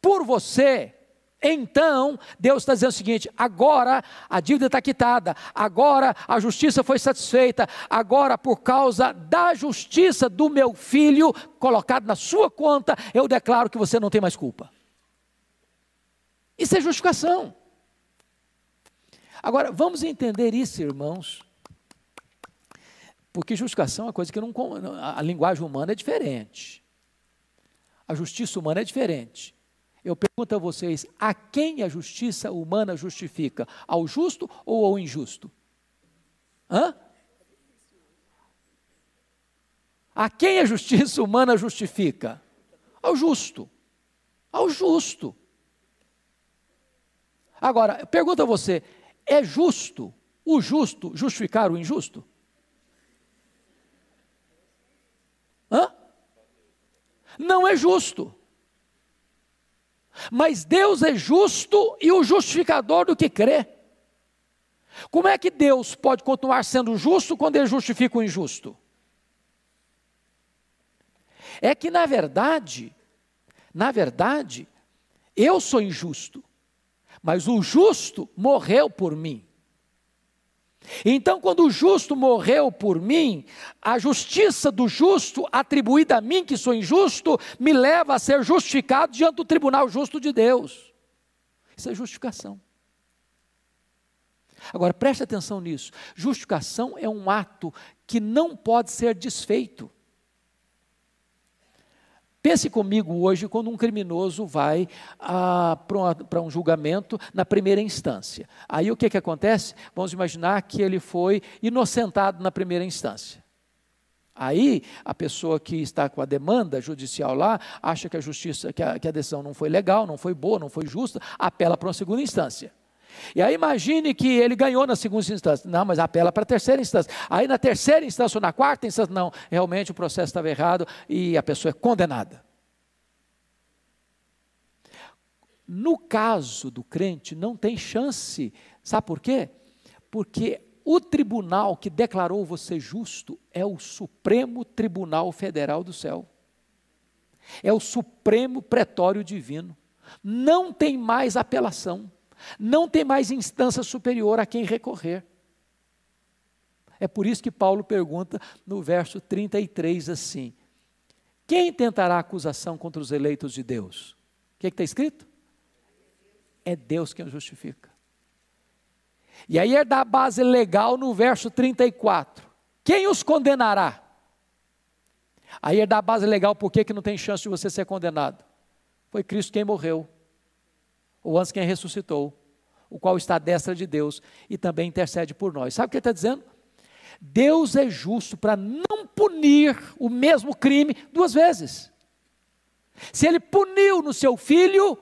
por você, Então, Deus está dizendo o seguinte: agora a dívida está quitada, agora a justiça foi satisfeita, agora, por causa da justiça do meu filho colocado na sua conta, eu declaro que você não tem mais culpa. Isso é justificação. Agora, vamos entender isso, irmãos, porque justificação é uma coisa que não. A linguagem humana é diferente, a justiça humana é diferente. Eu pergunto a vocês: a quem a justiça humana justifica? Ao justo ou ao injusto? Hã? A quem a justiça humana justifica? Ao justo. Ao justo. Agora, pergunto a você: é justo o justo justificar o injusto? Hã? Não é justo. Mas Deus é justo e o justificador do que crê. Como é que Deus pode continuar sendo justo quando ele justifica o injusto? É que na verdade, na verdade, eu sou injusto, mas o justo morreu por mim. Então, quando o justo morreu por mim, a justiça do justo atribuída a mim, que sou injusto, me leva a ser justificado diante do tribunal justo de Deus. Isso é justificação. Agora, preste atenção nisso: justificação é um ato que não pode ser desfeito. Pense comigo hoje quando um criminoso vai ah, para um julgamento na primeira instância. Aí o que, que acontece? Vamos imaginar que ele foi inocentado na primeira instância. Aí a pessoa que está com a demanda judicial lá acha que a justiça, que a, que a decisão não foi legal, não foi boa, não foi justa, apela para uma segunda instância. E aí imagine que ele ganhou na segunda instância. Não, mas apela para a terceira instância. Aí na terceira instância ou na quarta instância, não, realmente o processo estava errado e a pessoa é condenada. No caso do crente, não tem chance. Sabe por quê? Porque o tribunal que declarou você justo é o Supremo Tribunal Federal do céu. É o Supremo Pretório Divino. Não tem mais apelação. Não tem mais instância superior a quem recorrer. É por isso que Paulo pergunta no verso 33 assim: Quem tentará acusação contra os eleitos de Deus? O que está escrito? É Deus quem justifica. E aí é da base legal no verso 34. Quem os condenará? Aí é da base legal por que não tem chance de você ser condenado. Foi Cristo quem morreu ou antes quem ressuscitou, o qual está à destra de Deus e também intercede por nós. Sabe o que ele está dizendo? Deus é justo para não punir o mesmo crime duas vezes. Se ele puniu no seu filho,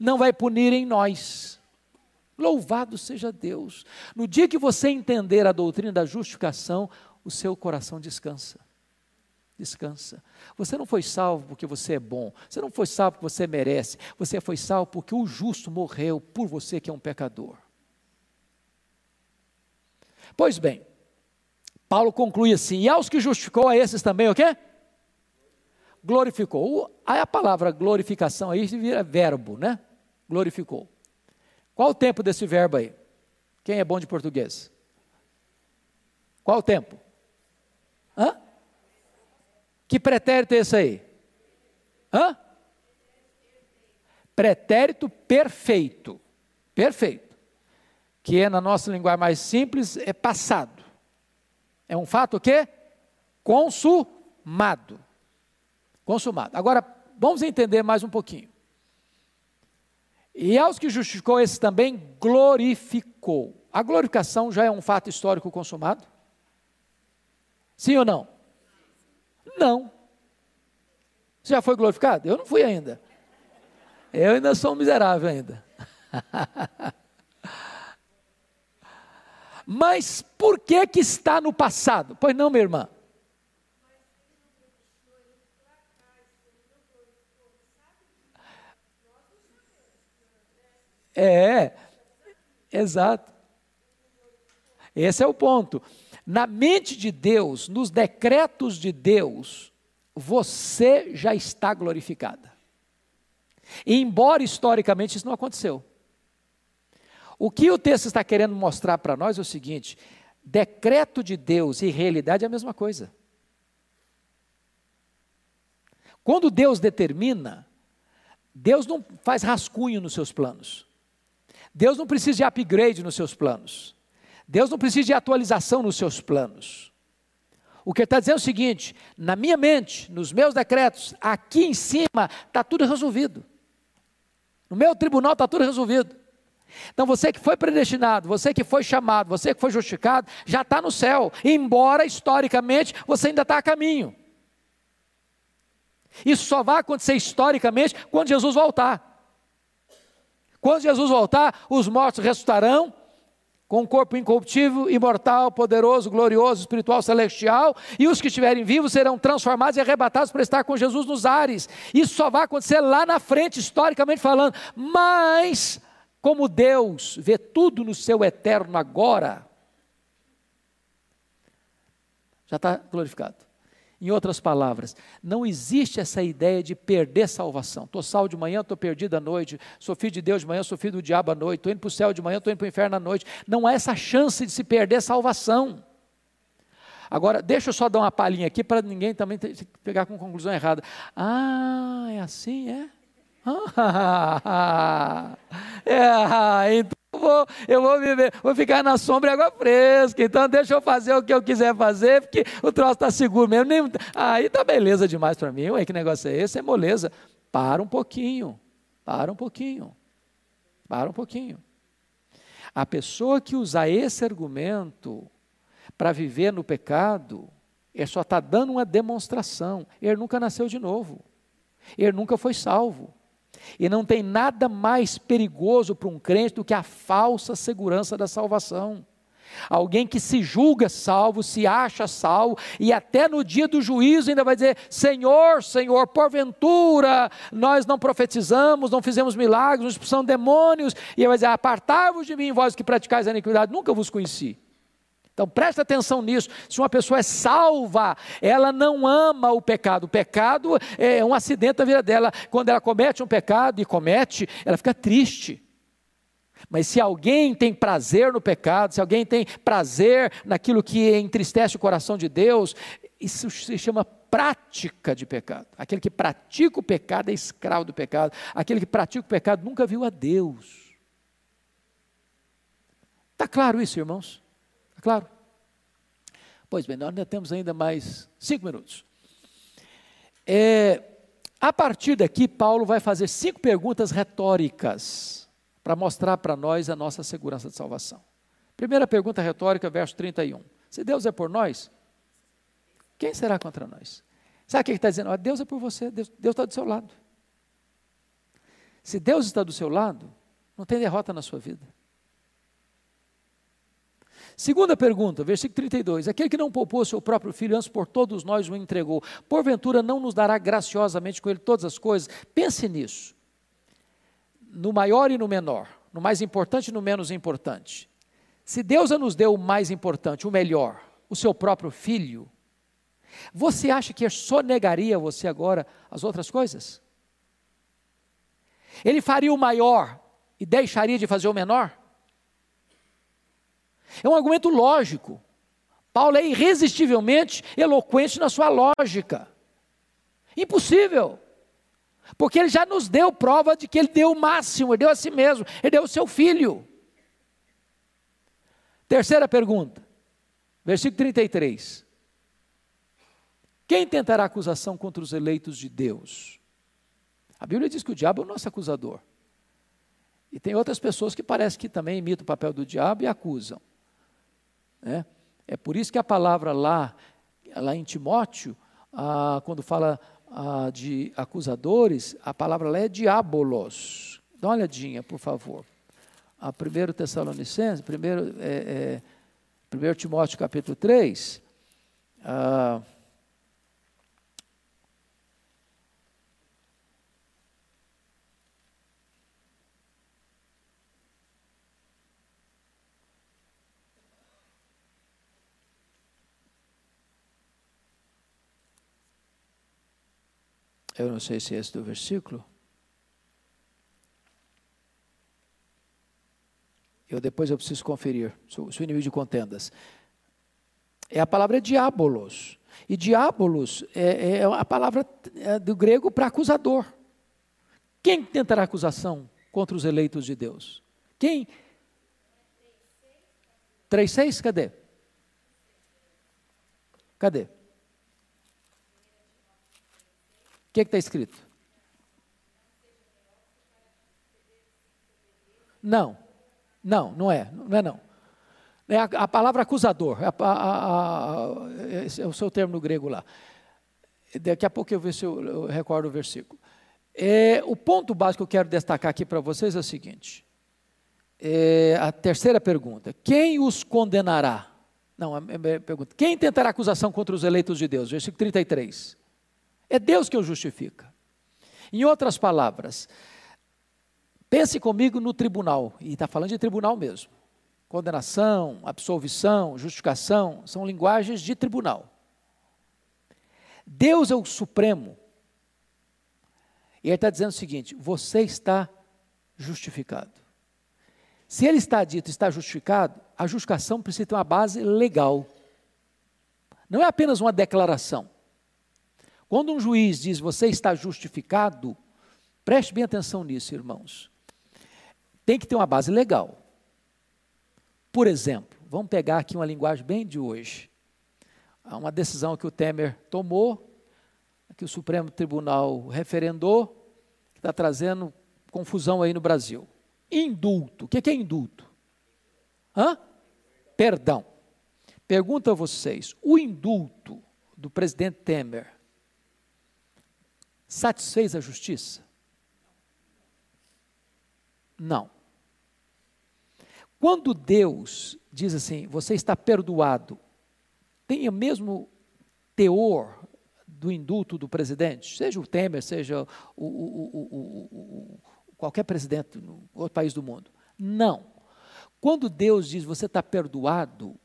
não vai punir em nós. Louvado seja Deus. No dia que você entender a doutrina da justificação, o seu coração descansa descansa. Você não foi salvo porque você é bom, você não foi salvo porque você merece, você foi salvo porque o justo morreu por você que é um pecador. Pois bem, Paulo conclui assim: e aos que justificou, a esses também o quê? Glorificou. Aí a palavra glorificação aí vira verbo, né? Glorificou. Qual o tempo desse verbo aí? Quem é bom de português? Qual o tempo? Hã? Que pretérito é esse aí? Hã? Pretérito perfeito. Perfeito. Que é na nossa linguagem mais simples, é passado. É um fato o quê? Consumado. Consumado. Agora, vamos entender mais um pouquinho. E aos que justificou, esse também glorificou. A glorificação já é um fato histórico consumado? Sim ou não? Não. Você já foi glorificado? Eu não fui ainda. Eu ainda sou um miserável ainda. [laughs] Mas por que que está no passado? Pois não, minha irmã. É, exato. Esse é o ponto. Na mente de Deus, nos decretos de Deus, você já está glorificada. E embora historicamente isso não aconteceu. O que o texto está querendo mostrar para nós é o seguinte: decreto de Deus e realidade é a mesma coisa. Quando Deus determina, Deus não faz rascunho nos seus planos. Deus não precisa de upgrade nos seus planos. Deus não precisa de atualização nos seus planos. O que está dizendo é o seguinte: na minha mente, nos meus decretos, aqui em cima, está tudo resolvido. No meu tribunal está tudo resolvido. Então você que foi predestinado, você que foi chamado, você que foi justificado, já está no céu, embora historicamente você ainda está a caminho. Isso só vai acontecer historicamente quando Jesus voltar. Quando Jesus voltar, os mortos ressuscitarão, com um corpo incorruptível, imortal, poderoso, glorioso, espiritual, celestial, e os que estiverem vivos serão transformados e arrebatados para estar com Jesus nos ares. Isso só vai acontecer lá na frente, historicamente falando. Mas, como Deus vê tudo no seu eterno agora, já está glorificado. Em outras palavras, não existe essa ideia de perder salvação. Estou salvo de manhã, estou perdido à noite. Sou filho de Deus de manhã, sou filho do diabo à noite. Estou indo para o céu de manhã, estou indo para o inferno à noite. Não há essa chance de se perder salvação. Agora, deixa eu só dar uma palhinha aqui para ninguém também pegar com conclusão errada. Ah, é assim, é? [laughs] é, então eu vou, eu vou viver, vou ficar na sombra e água fresca, então deixa eu fazer o que eu quiser fazer, porque o troço está seguro mesmo. Nem, aí tá beleza demais para mim. Ué, que negócio é esse? É moleza. Para um pouquinho, para um pouquinho, para um pouquinho. A pessoa que usar esse argumento para viver no pecado, ele só está dando uma demonstração. Ele nunca nasceu de novo. Ele nunca foi salvo. E não tem nada mais perigoso para um crente do que a falsa segurança da salvação. Alguém que se julga salvo, se acha salvo, e até no dia do juízo ainda vai dizer: Senhor, Senhor, porventura nós não profetizamos, não fizemos milagres, não expulsamos demônios, e ele vai dizer: Apartai-vos de mim, vós que praticais a iniquidade, nunca vos conheci. Então presta atenção nisso. Se uma pessoa é salva, ela não ama o pecado. O pecado é um acidente na vida dela. Quando ela comete um pecado e comete, ela fica triste. Mas se alguém tem prazer no pecado, se alguém tem prazer naquilo que entristece o coração de Deus, isso se chama prática de pecado. Aquele que pratica o pecado é escravo do pecado. Aquele que pratica o pecado nunca viu a Deus. Está claro isso, irmãos? É claro? Pois bem, nós ainda temos ainda mais cinco minutos. É, a partir daqui, Paulo vai fazer cinco perguntas retóricas para mostrar para nós a nossa segurança de salvação. Primeira pergunta retórica, verso 31. Se Deus é por nós, quem será contra nós? Sabe o que está dizendo? Deus é por você, Deus está do seu lado. Se Deus está do seu lado, não tem derrota na sua vida. Segunda pergunta, versículo 32. Aquele que não poupou seu próprio filho, antes por todos nós o entregou, porventura não nos dará graciosamente com ele todas as coisas? Pense nisso. No maior e no menor, no mais importante e no menos importante. Se Deus nos deu o mais importante, o melhor, o seu próprio filho, você acha que só negaria você agora as outras coisas? Ele faria o maior e deixaria de fazer o menor? É um argumento lógico. Paulo é irresistivelmente eloquente na sua lógica. Impossível. Porque ele já nos deu prova de que ele deu o máximo, ele deu a si mesmo, ele deu o seu filho. Terceira pergunta, versículo 33. Quem tentará acusação contra os eleitos de Deus? A Bíblia diz que o diabo é o nosso acusador. E tem outras pessoas que parece que também imitam o papel do diabo e acusam. Né? É por isso que a palavra lá, lá em Timóteo, ah, quando fala ah, de acusadores, a palavra lá é diabolos. Dá uma olhadinha, por favor. A 1 Tessalonicenses, 1 é, é, Timóteo capítulo 3, ah, Eu não sei se é do versículo. Eu depois eu preciso conferir. Sou, sou inimigo de contendas. É a palavra diabolos. E diabolos é, é, é a palavra é, do grego para acusador. Quem tentará acusação contra os eleitos de Deus? Quem? 3,6? Cadê? Cadê? Que está escrito? Não, não, não é, não é não. É a, a palavra acusador, a, a, esse é o seu termo no grego lá. Daqui a pouco eu ver se eu, eu recordo o versículo. É, o ponto básico que eu quero destacar aqui para vocês é o seguinte: é, a terceira pergunta: quem os condenará? Não, a pergunta: quem tentará acusação contra os eleitos de Deus? Versículo 33. É Deus que os justifica. Em outras palavras, pense comigo no tribunal, e está falando de tribunal mesmo. Condenação, absolvição, justificação, são linguagens de tribunal. Deus é o supremo, e ele está dizendo o seguinte: você está justificado. Se ele está dito está justificado, a justificação precisa ter uma base legal. Não é apenas uma declaração. Quando um juiz diz você está justificado, preste bem atenção nisso, irmãos. Tem que ter uma base legal. Por exemplo, vamos pegar aqui uma linguagem bem de hoje. Há uma decisão que o Temer tomou, que o Supremo Tribunal referendou, que está trazendo confusão aí no Brasil. Indulto. O que é indulto? Hã? Perdão. Pergunto a vocês: o indulto do presidente Temer satisfez a justiça? Não. Quando Deus diz assim, você está perdoado, tem o mesmo teor do indulto do presidente, seja o Temer, seja o, o, o, qualquer presidente no outro país do mundo. Não. Quando Deus diz você está perdoado,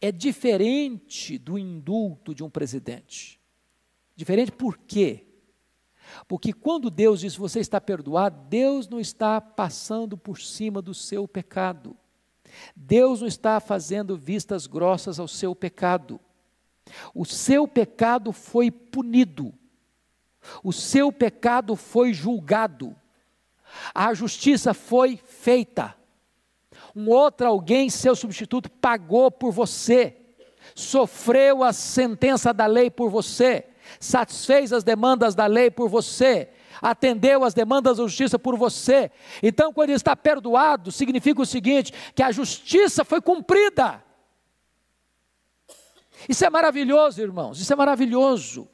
é diferente do indulto de um presidente. Diferente por quê? Porque quando Deus diz você está perdoado, Deus não está passando por cima do seu pecado. Deus não está fazendo vistas grossas ao seu pecado. O seu pecado foi punido, o seu pecado foi julgado, a justiça foi feita. Um outro alguém, seu substituto, pagou por você, sofreu a sentença da lei por você, satisfez as demandas da lei por você, atendeu as demandas da justiça por você. Então, quando ele está perdoado, significa o seguinte: que a justiça foi cumprida. Isso é maravilhoso, irmãos, isso é maravilhoso.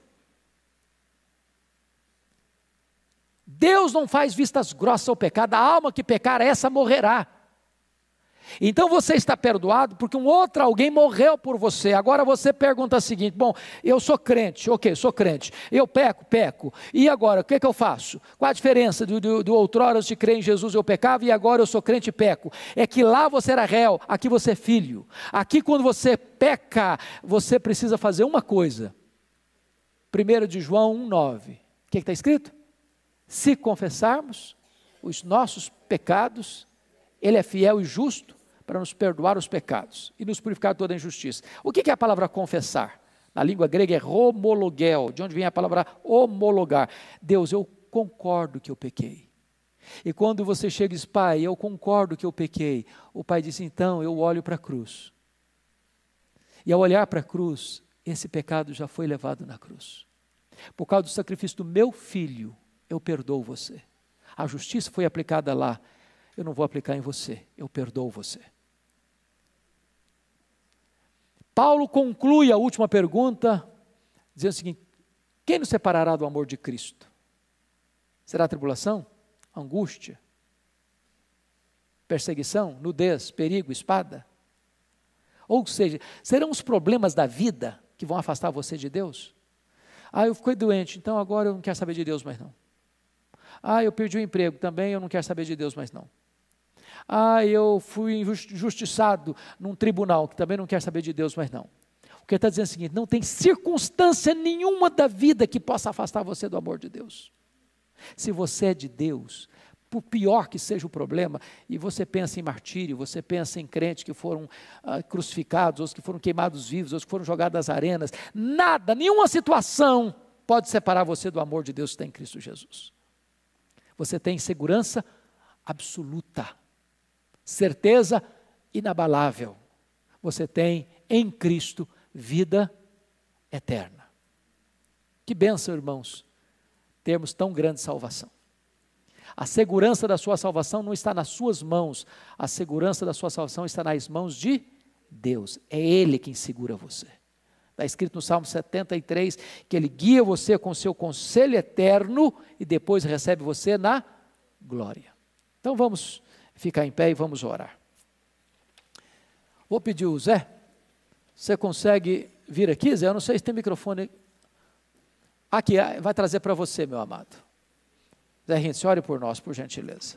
Deus não faz vistas grossas ao pecado, a alma que pecar, essa morrerá. Então você está perdoado porque um outro alguém morreu por você. Agora você pergunta o seguinte: bom, eu sou crente, ok, sou crente. Eu peco, peco. E agora, o que, é que eu faço? Qual a diferença do, do, do outrora de crer em Jesus eu pecava e agora eu sou crente e peco? É que lá você era réu, aqui você é filho. Aqui quando você peca, você precisa fazer uma coisa. 1 de João 1,9. O que está escrito? Se confessarmos os nossos pecados, Ele é fiel e justo para nos perdoar os pecados e nos purificar toda injustiça. O que é a palavra confessar? Na língua grega é homologel, de onde vem a palavra homologar. Deus, eu concordo que eu pequei. E quando você chega e diz, Pai, eu concordo que eu pequei, o Pai diz, então eu olho para a cruz. E ao olhar para a cruz, esse pecado já foi levado na cruz. Por causa do sacrifício do meu filho, eu perdoo você. A justiça foi aplicada lá, eu não vou aplicar em você, eu perdoo você. Paulo conclui a última pergunta dizendo o seguinte: quem nos separará do amor de Cristo? Será tribulação? Angústia? Perseguição? Nudez? Perigo? Espada? Ou seja, serão os problemas da vida que vão afastar você de Deus? Ah, eu fiquei doente, então agora eu não quero saber de Deus mais não. Ah, eu perdi o emprego, também eu não quero saber de Deus mais não. Ah, eu fui injustiçado num tribunal, que também não quer saber de Deus mais não. O que ele está dizendo é o seguinte: não tem circunstância nenhuma da vida que possa afastar você do amor de Deus. Se você é de Deus, por pior que seja o problema, e você pensa em martírio, você pensa em crentes que foram ah, crucificados, ou que foram queimados vivos, ou que foram jogados às arenas, nada, nenhuma situação pode separar você do amor de Deus que está em Cristo Jesus. Você tem segurança absoluta, certeza inabalável. Você tem em Cristo vida eterna. Que bênção, irmãos, termos tão grande salvação. A segurança da sua salvação não está nas suas mãos, a segurança da sua salvação está nas mãos de Deus. É Ele quem segura você. Está escrito no Salmo 73 que Ele guia você com seu conselho eterno e depois recebe você na glória. Então vamos ficar em pé e vamos orar. Vou pedir o Zé, você consegue vir aqui, Zé? Eu não sei se tem microfone. Aqui, ah, vai trazer para você, meu amado. Zé Rintz, ore por nós, por gentileza.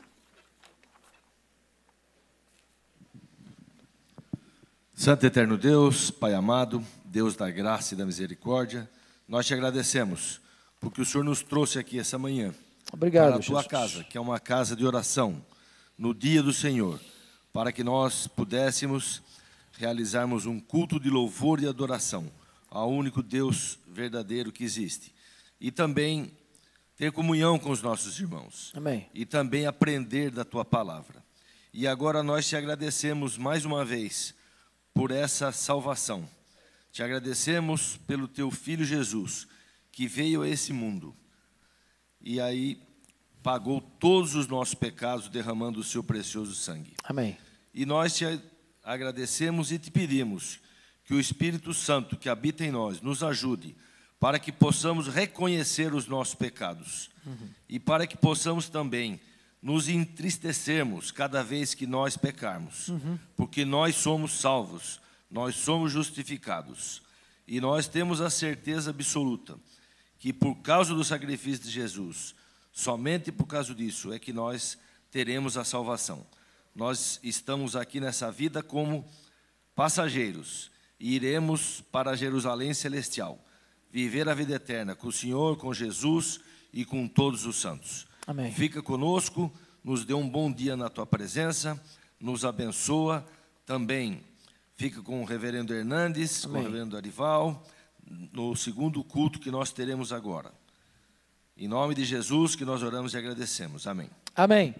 Santo Eterno Deus, Pai amado, Deus da graça e da misericórdia, nós te agradecemos, porque o Senhor nos trouxe aqui essa manhã. Obrigado, para a tua Jesus. casa, que é uma casa de oração, no dia do Senhor, para que nós pudéssemos realizarmos um culto de louvor e adoração ao único Deus verdadeiro que existe. E também ter comunhão com os nossos irmãos. Amém. E também aprender da tua palavra. E agora nós te agradecemos mais uma vez por essa salvação. Te agradecemos pelo teu filho Jesus, que veio a esse mundo e aí pagou todos os nossos pecados derramando o seu precioso sangue. Amém. E nós te agradecemos e te pedimos que o Espírito Santo que habita em nós nos ajude para que possamos reconhecer os nossos pecados uhum. e para que possamos também nos entristecermos cada vez que nós pecarmos, uhum. porque nós somos salvos, nós somos justificados e nós temos a certeza absoluta que por causa do sacrifício de Jesus, somente por causa disso é que nós teremos a salvação. Nós estamos aqui nessa vida como passageiros e iremos para Jerusalém celestial, viver a vida eterna com o Senhor, com Jesus e com todos os santos. Amém. Fica conosco, nos dê um bom dia na tua presença, nos abençoa também. Fica com o reverendo Hernandes, Amém. com o reverendo Arival no segundo culto que nós teremos agora. Em nome de Jesus que nós oramos e agradecemos. Amém. Amém.